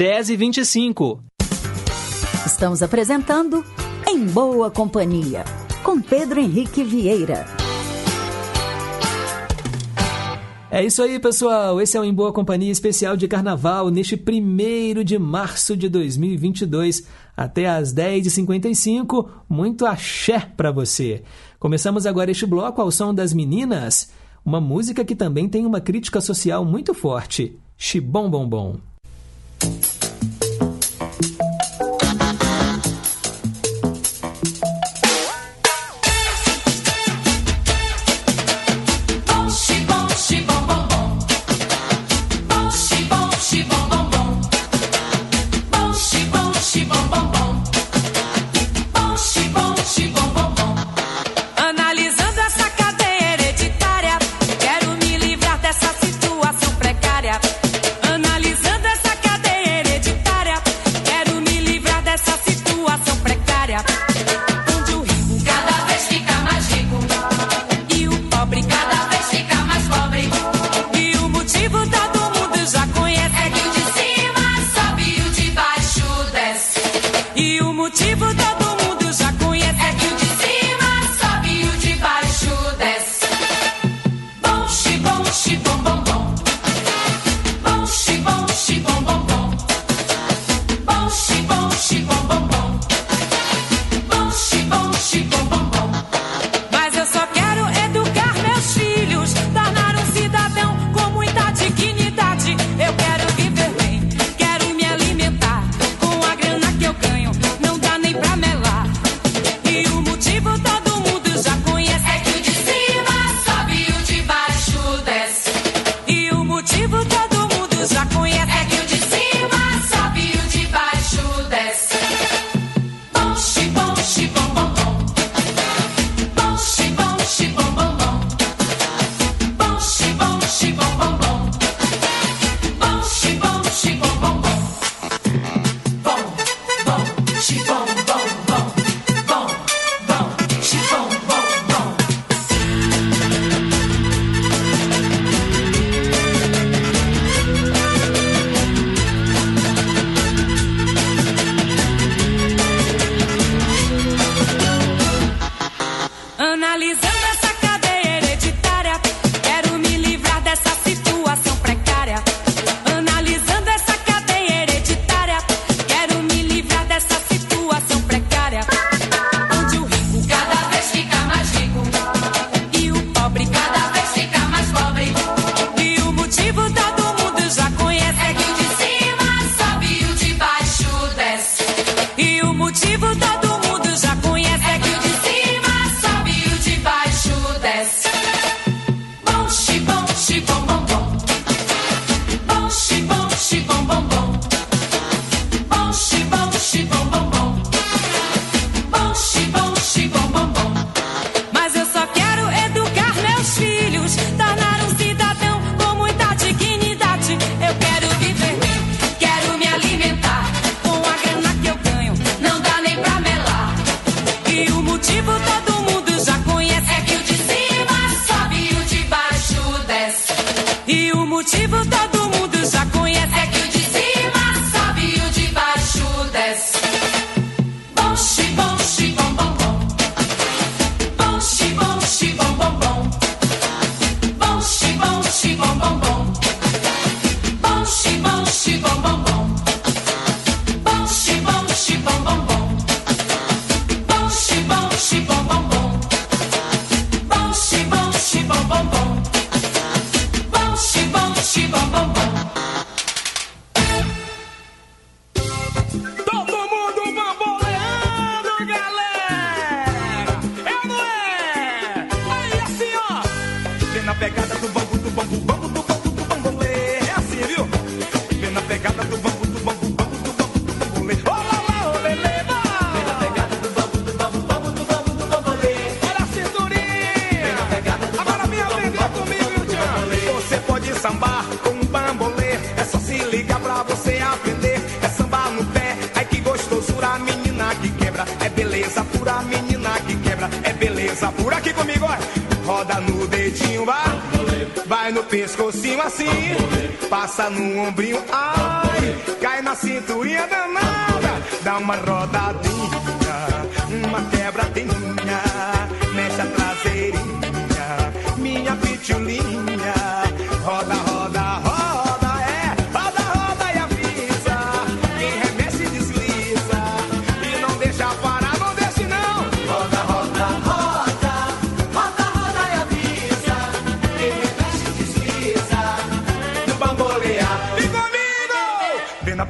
10 e 25. Estamos apresentando Em Boa Companhia, com Pedro Henrique Vieira. É isso aí, pessoal. Esse é o Em Boa Companhia especial de carnaval neste 1 de março de 2022, até às 10h55. Muito axé para você. Começamos agora este bloco ao som das meninas. uma música que também tem uma crítica social muito forte. Xibom Bom Bom. Bom,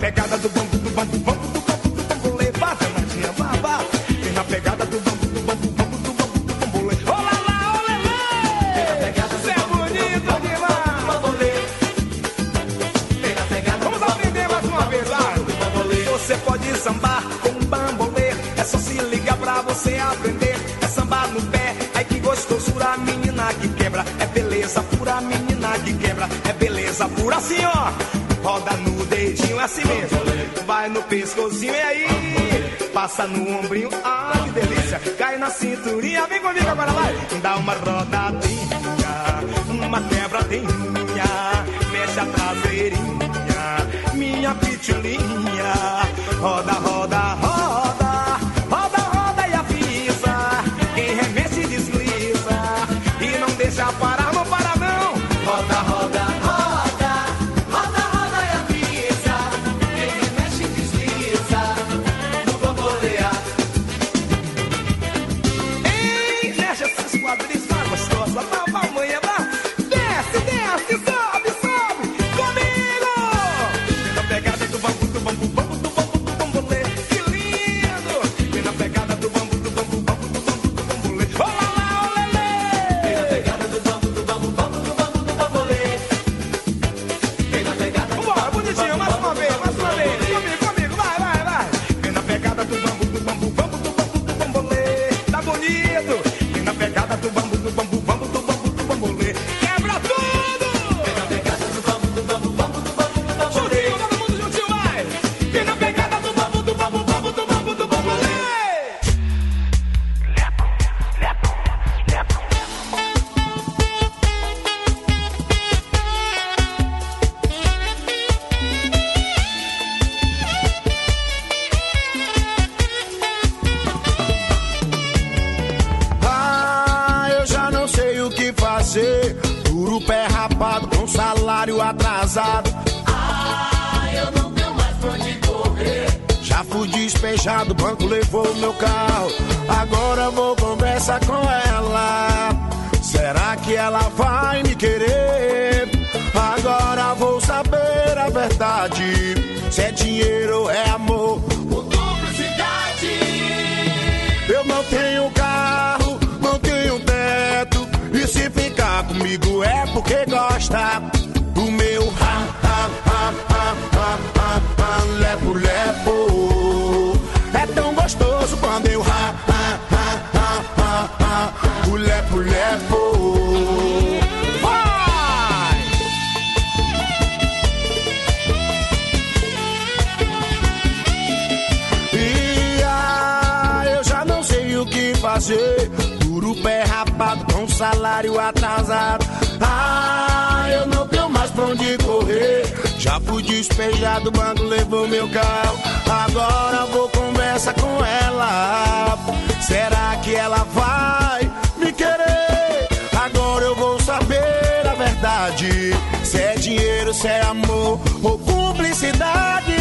pegada do bambu, do bambu, bambu, do bambu, do bambolê. Bata, magia, babá. Vem na pegada do bambu, do bambu, bambu, do bambu, do bambolê. Olá lá, olê lê. Vem na pegada do é bambu, bonito demais. Bambolê. Pegada Vamos aprender mais uma vez, lá. Você pode sambar com um bambolê. É só se ligar pra você aprender. É sambar no pé, ai que gostosura, menina que quebra. É beleza pura, menina que quebra. É beleza pura, assim, senhor roda no dedinho assim mesmo, vai no pescozinho e aí, passa no ombrinho, ai que delícia, cai na cinturinha, vem comigo agora vai, dá uma rodadinha, uma quebradinha, mexe a traseirinha, minha pitulinha, roda, roda. horário atrasado. Ah, eu não tenho mais pra onde correr. Já fui despejado, o banco levou meu carro. Agora vou conversar com ela. Será que ela vai me querer? Agora eu vou saber a verdade. Se é dinheiro, se é amor ou publicidade.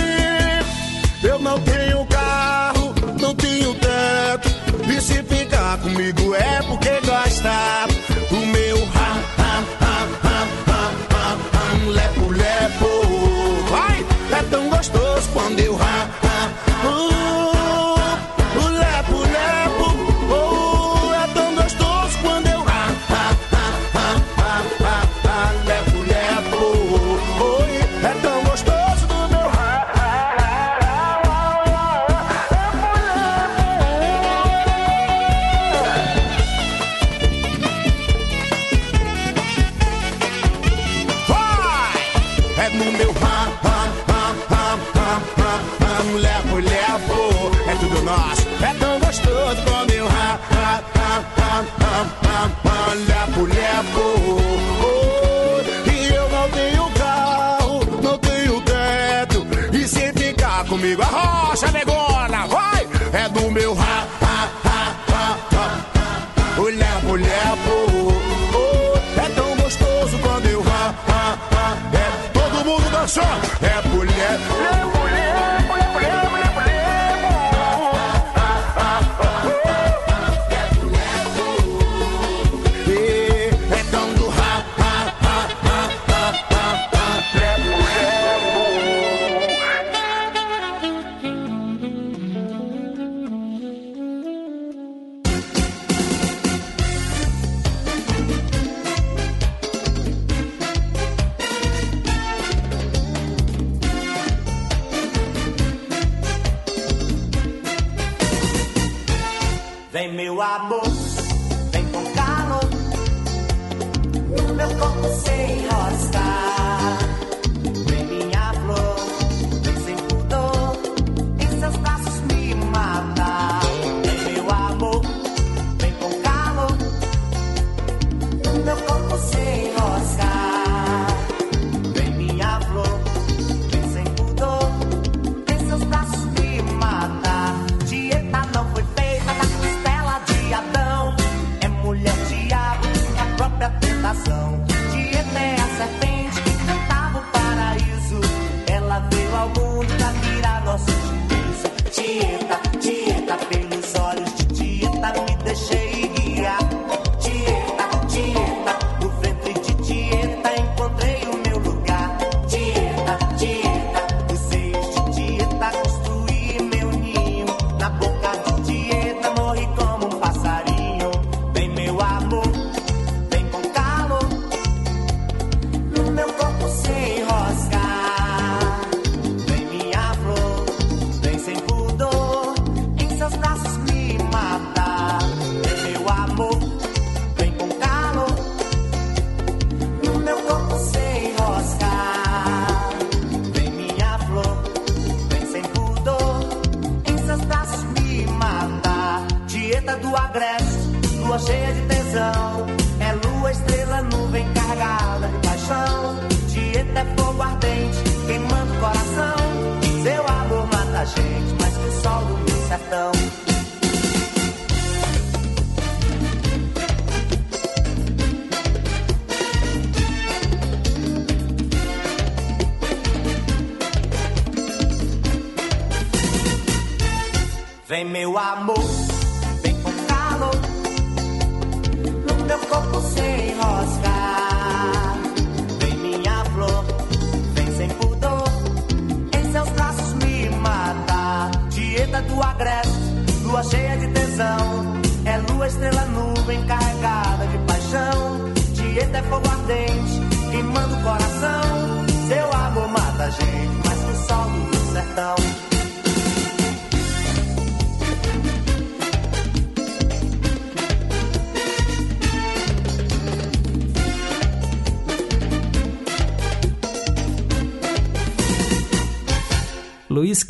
Vem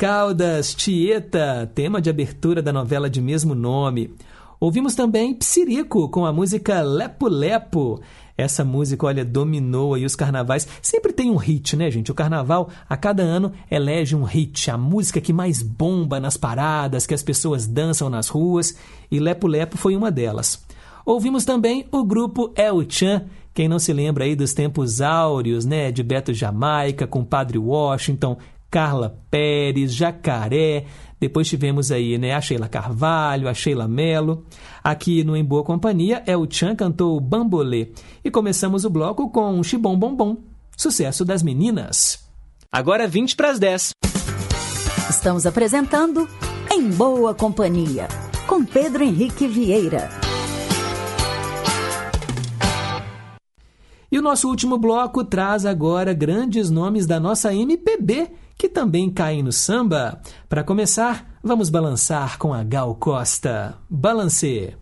Caldas, Tieta, tema de abertura da novela de mesmo nome. Ouvimos também Psirico com a música Lepo Lepo. Essa música, olha, dominou aí os carnavais. Sempre tem um hit, né, gente? O carnaval, a cada ano, elege um hit, a música que mais bomba nas paradas, que as pessoas dançam nas ruas, e Lepo Lepo foi uma delas. Ouvimos também o grupo El Chan, quem não se lembra aí dos tempos áureos, né, de Beto Jamaica, com Padre Washington, Carla Pérez, Jacaré, depois tivemos aí né, a Sheila Carvalho, a Sheila Mello. Aqui no Em Boa Companhia, El Chan cantou Bambolê. E começamos o bloco com Chibom Bom Bom, sucesso das meninas. Agora 20 para as 10. Estamos apresentando Em Boa Companhia, com Pedro Henrique Vieira. E o nosso último bloco traz agora grandes nomes da nossa MPB que também caem no samba. Para começar, vamos balançar com a Gal Costa. Balancê.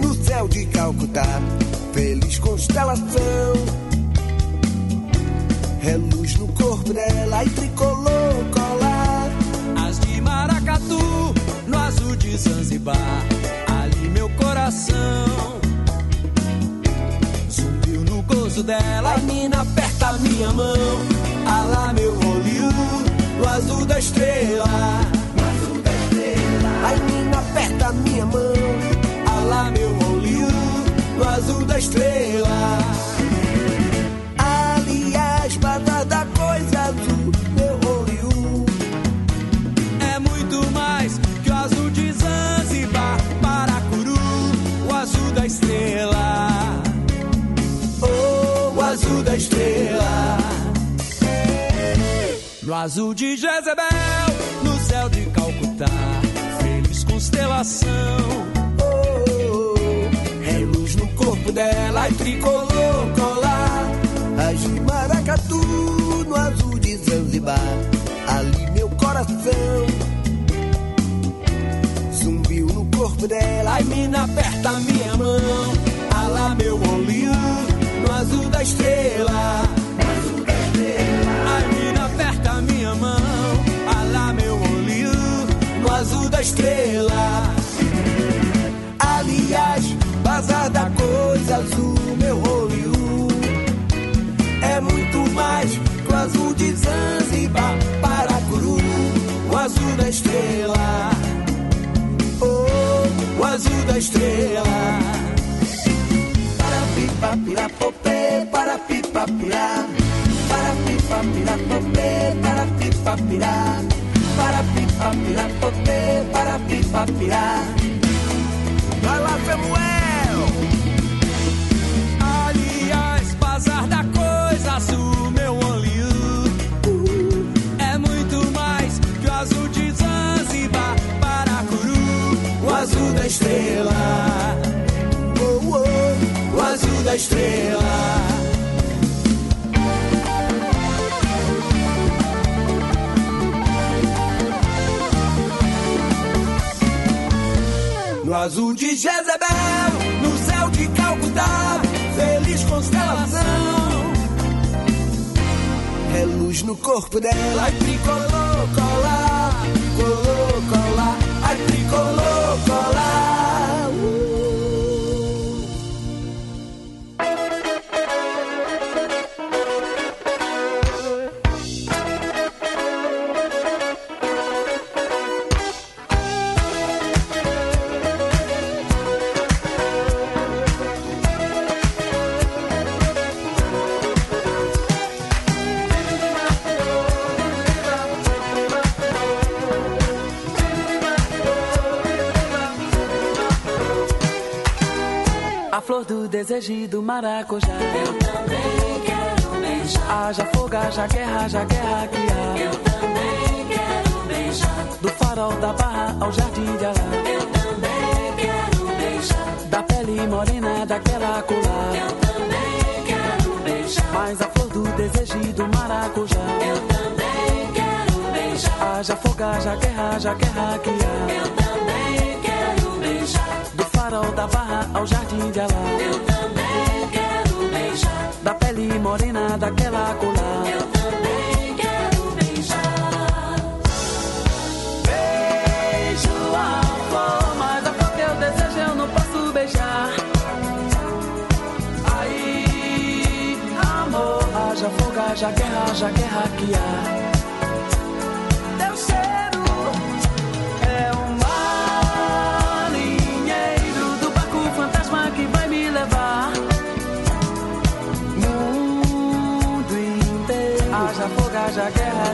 No céu de Calcutá, feliz constelação. É luz no corpo dela e tricolor colar. As de Maracatu, no azul de Zanzibar, ali meu coração. Zumbiu no gozo dela, a mina aperta minha mão. Alá meu Hollywood, no azul da estrela. Azul da estrela. A aperta minha mão. Da estrela. Aliás, batata coisa azul, meu Hollywood. É muito mais que o azul de Zanzibar, Paracuru, o azul da estrela. Oh, o azul da estrela. No azul de Jezebel, no céu de Calcutá, feliz constelação. Corpo dela e tricolor colar. As Maracatu, no azul de Zanzibar, ali meu coração. Zumbiu no corpo dela, Ai, mina, aperta minha mão. Alá, meu Hollywood, no azul da estrela. Ai, mina, aperta minha mão. Alá, meu Hollywood, no azul da estrela. Da estrela. Oh, o azul da estrela. Para pipa pira popê, para pipa pirá. Para pipa pira popê, para pipa pirá. Para pipa pira popê, para pipa pirá. Vai lá, Samuel! Da estrela. Oh, oh, o azul da estrela. No azul de Jezebel, no céu de Calcutá, feliz constelação. É luz no corpo dela, e tricolor colar, color colar, ai tricolor colar. Desejo do maracujá. Eu também quero beijar. Haja fogo, haja guerra, haja guerra que há. Eu também quero beijar. Do farol da barra ao jardim de Alá. Eu também quero beijar. Da pele morena daquela colar. Eu também quero beijar. Mas a flor do desejo e do maracujá. Eu também quero beijar. Haja fogo, haja guerra, haja guerra que há. Eu também quero beijar. Farol da barra ao jardim de Alá. Eu também quero beijar. Da pele morena daquela colar. Eu também quero beijar. Beijo a flor, mas a flor que eu desejo eu não posso beijar. Aí, amor, haja fogo, haja guerra, haja guerra que há.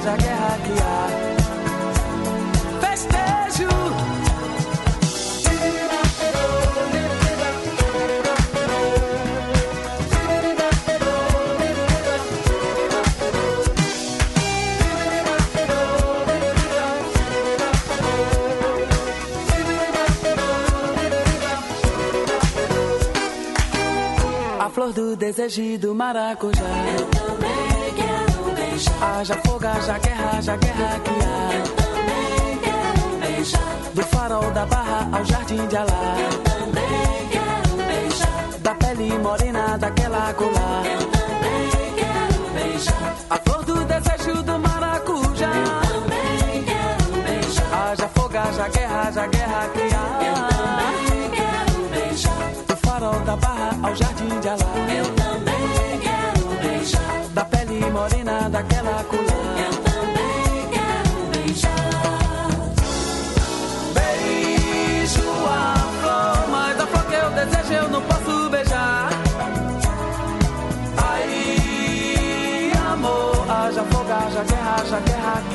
mas a guerra que há. Festejo. flor do desejo do maracujá. Eu também. Haja fogo, haja guerra, haja guerra que há. Eu também quero beijar. Do farol da barra ao jardim de Alá. Eu também quero beijar. Da pele morena daquela colar. Eu também quero beijar. A flor do desejo do maracujá. Ah, Eu também quero beijar. Haja fogo, haja guerra, haja guerra que há. Eu também quero beijar. Do farol da barra ao jardim de Alá. Eu também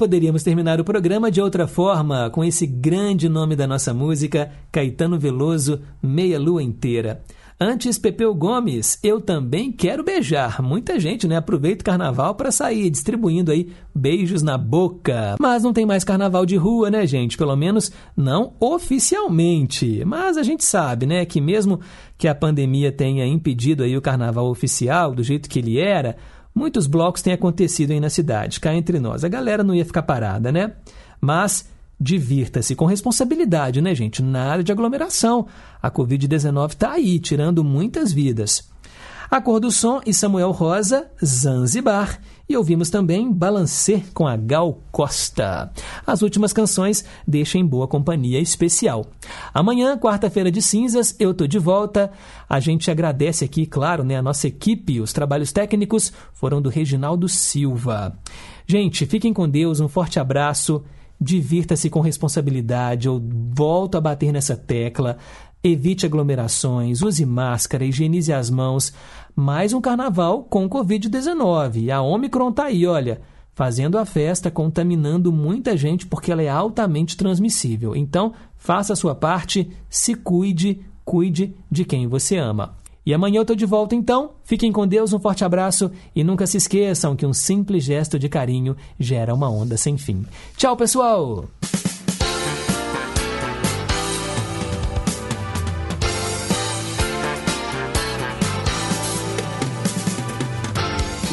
poderíamos terminar o programa de outra forma com esse grande nome da nossa música, Caetano Veloso, Meia Lua Inteira. Antes, Pepeu Gomes, eu também quero beijar. Muita gente, né? Aproveita o carnaval para sair distribuindo aí beijos na boca. Mas não tem mais carnaval de rua, né, gente? Pelo menos não oficialmente. Mas a gente sabe, né, que mesmo que a pandemia tenha impedido aí o carnaval oficial do jeito que ele era, muitos blocos têm acontecido aí na cidade, cá entre nós. A galera não ia ficar parada, né? Mas divirta-se com responsabilidade, né, gente? Nada de aglomeração. A Covid-19 está aí, tirando muitas vidas. A Cor do Som e Samuel Rosa, Zanzibar. E ouvimos também Balancê com a Gal Costa. As últimas canções deixam boa companhia especial. Amanhã, quarta-feira de cinzas, eu tô de volta. A gente agradece aqui, claro, né, a nossa equipe. Os trabalhos técnicos foram do Reginaldo Silva. Gente, fiquem com Deus, um forte abraço divirta-se com responsabilidade. Eu volto a bater nessa tecla. Evite aglomerações, use máscara, higienize as mãos. Mais um carnaval com Covid-19. A Omicron tá aí, olha, fazendo a festa, contaminando muita gente porque ela é altamente transmissível. Então, faça a sua parte, se cuide, cuide de quem você ama. E amanhã eu tô de volta então. Fiquem com Deus, um forte abraço e nunca se esqueçam que um simples gesto de carinho gera uma onda sem fim. Tchau, pessoal!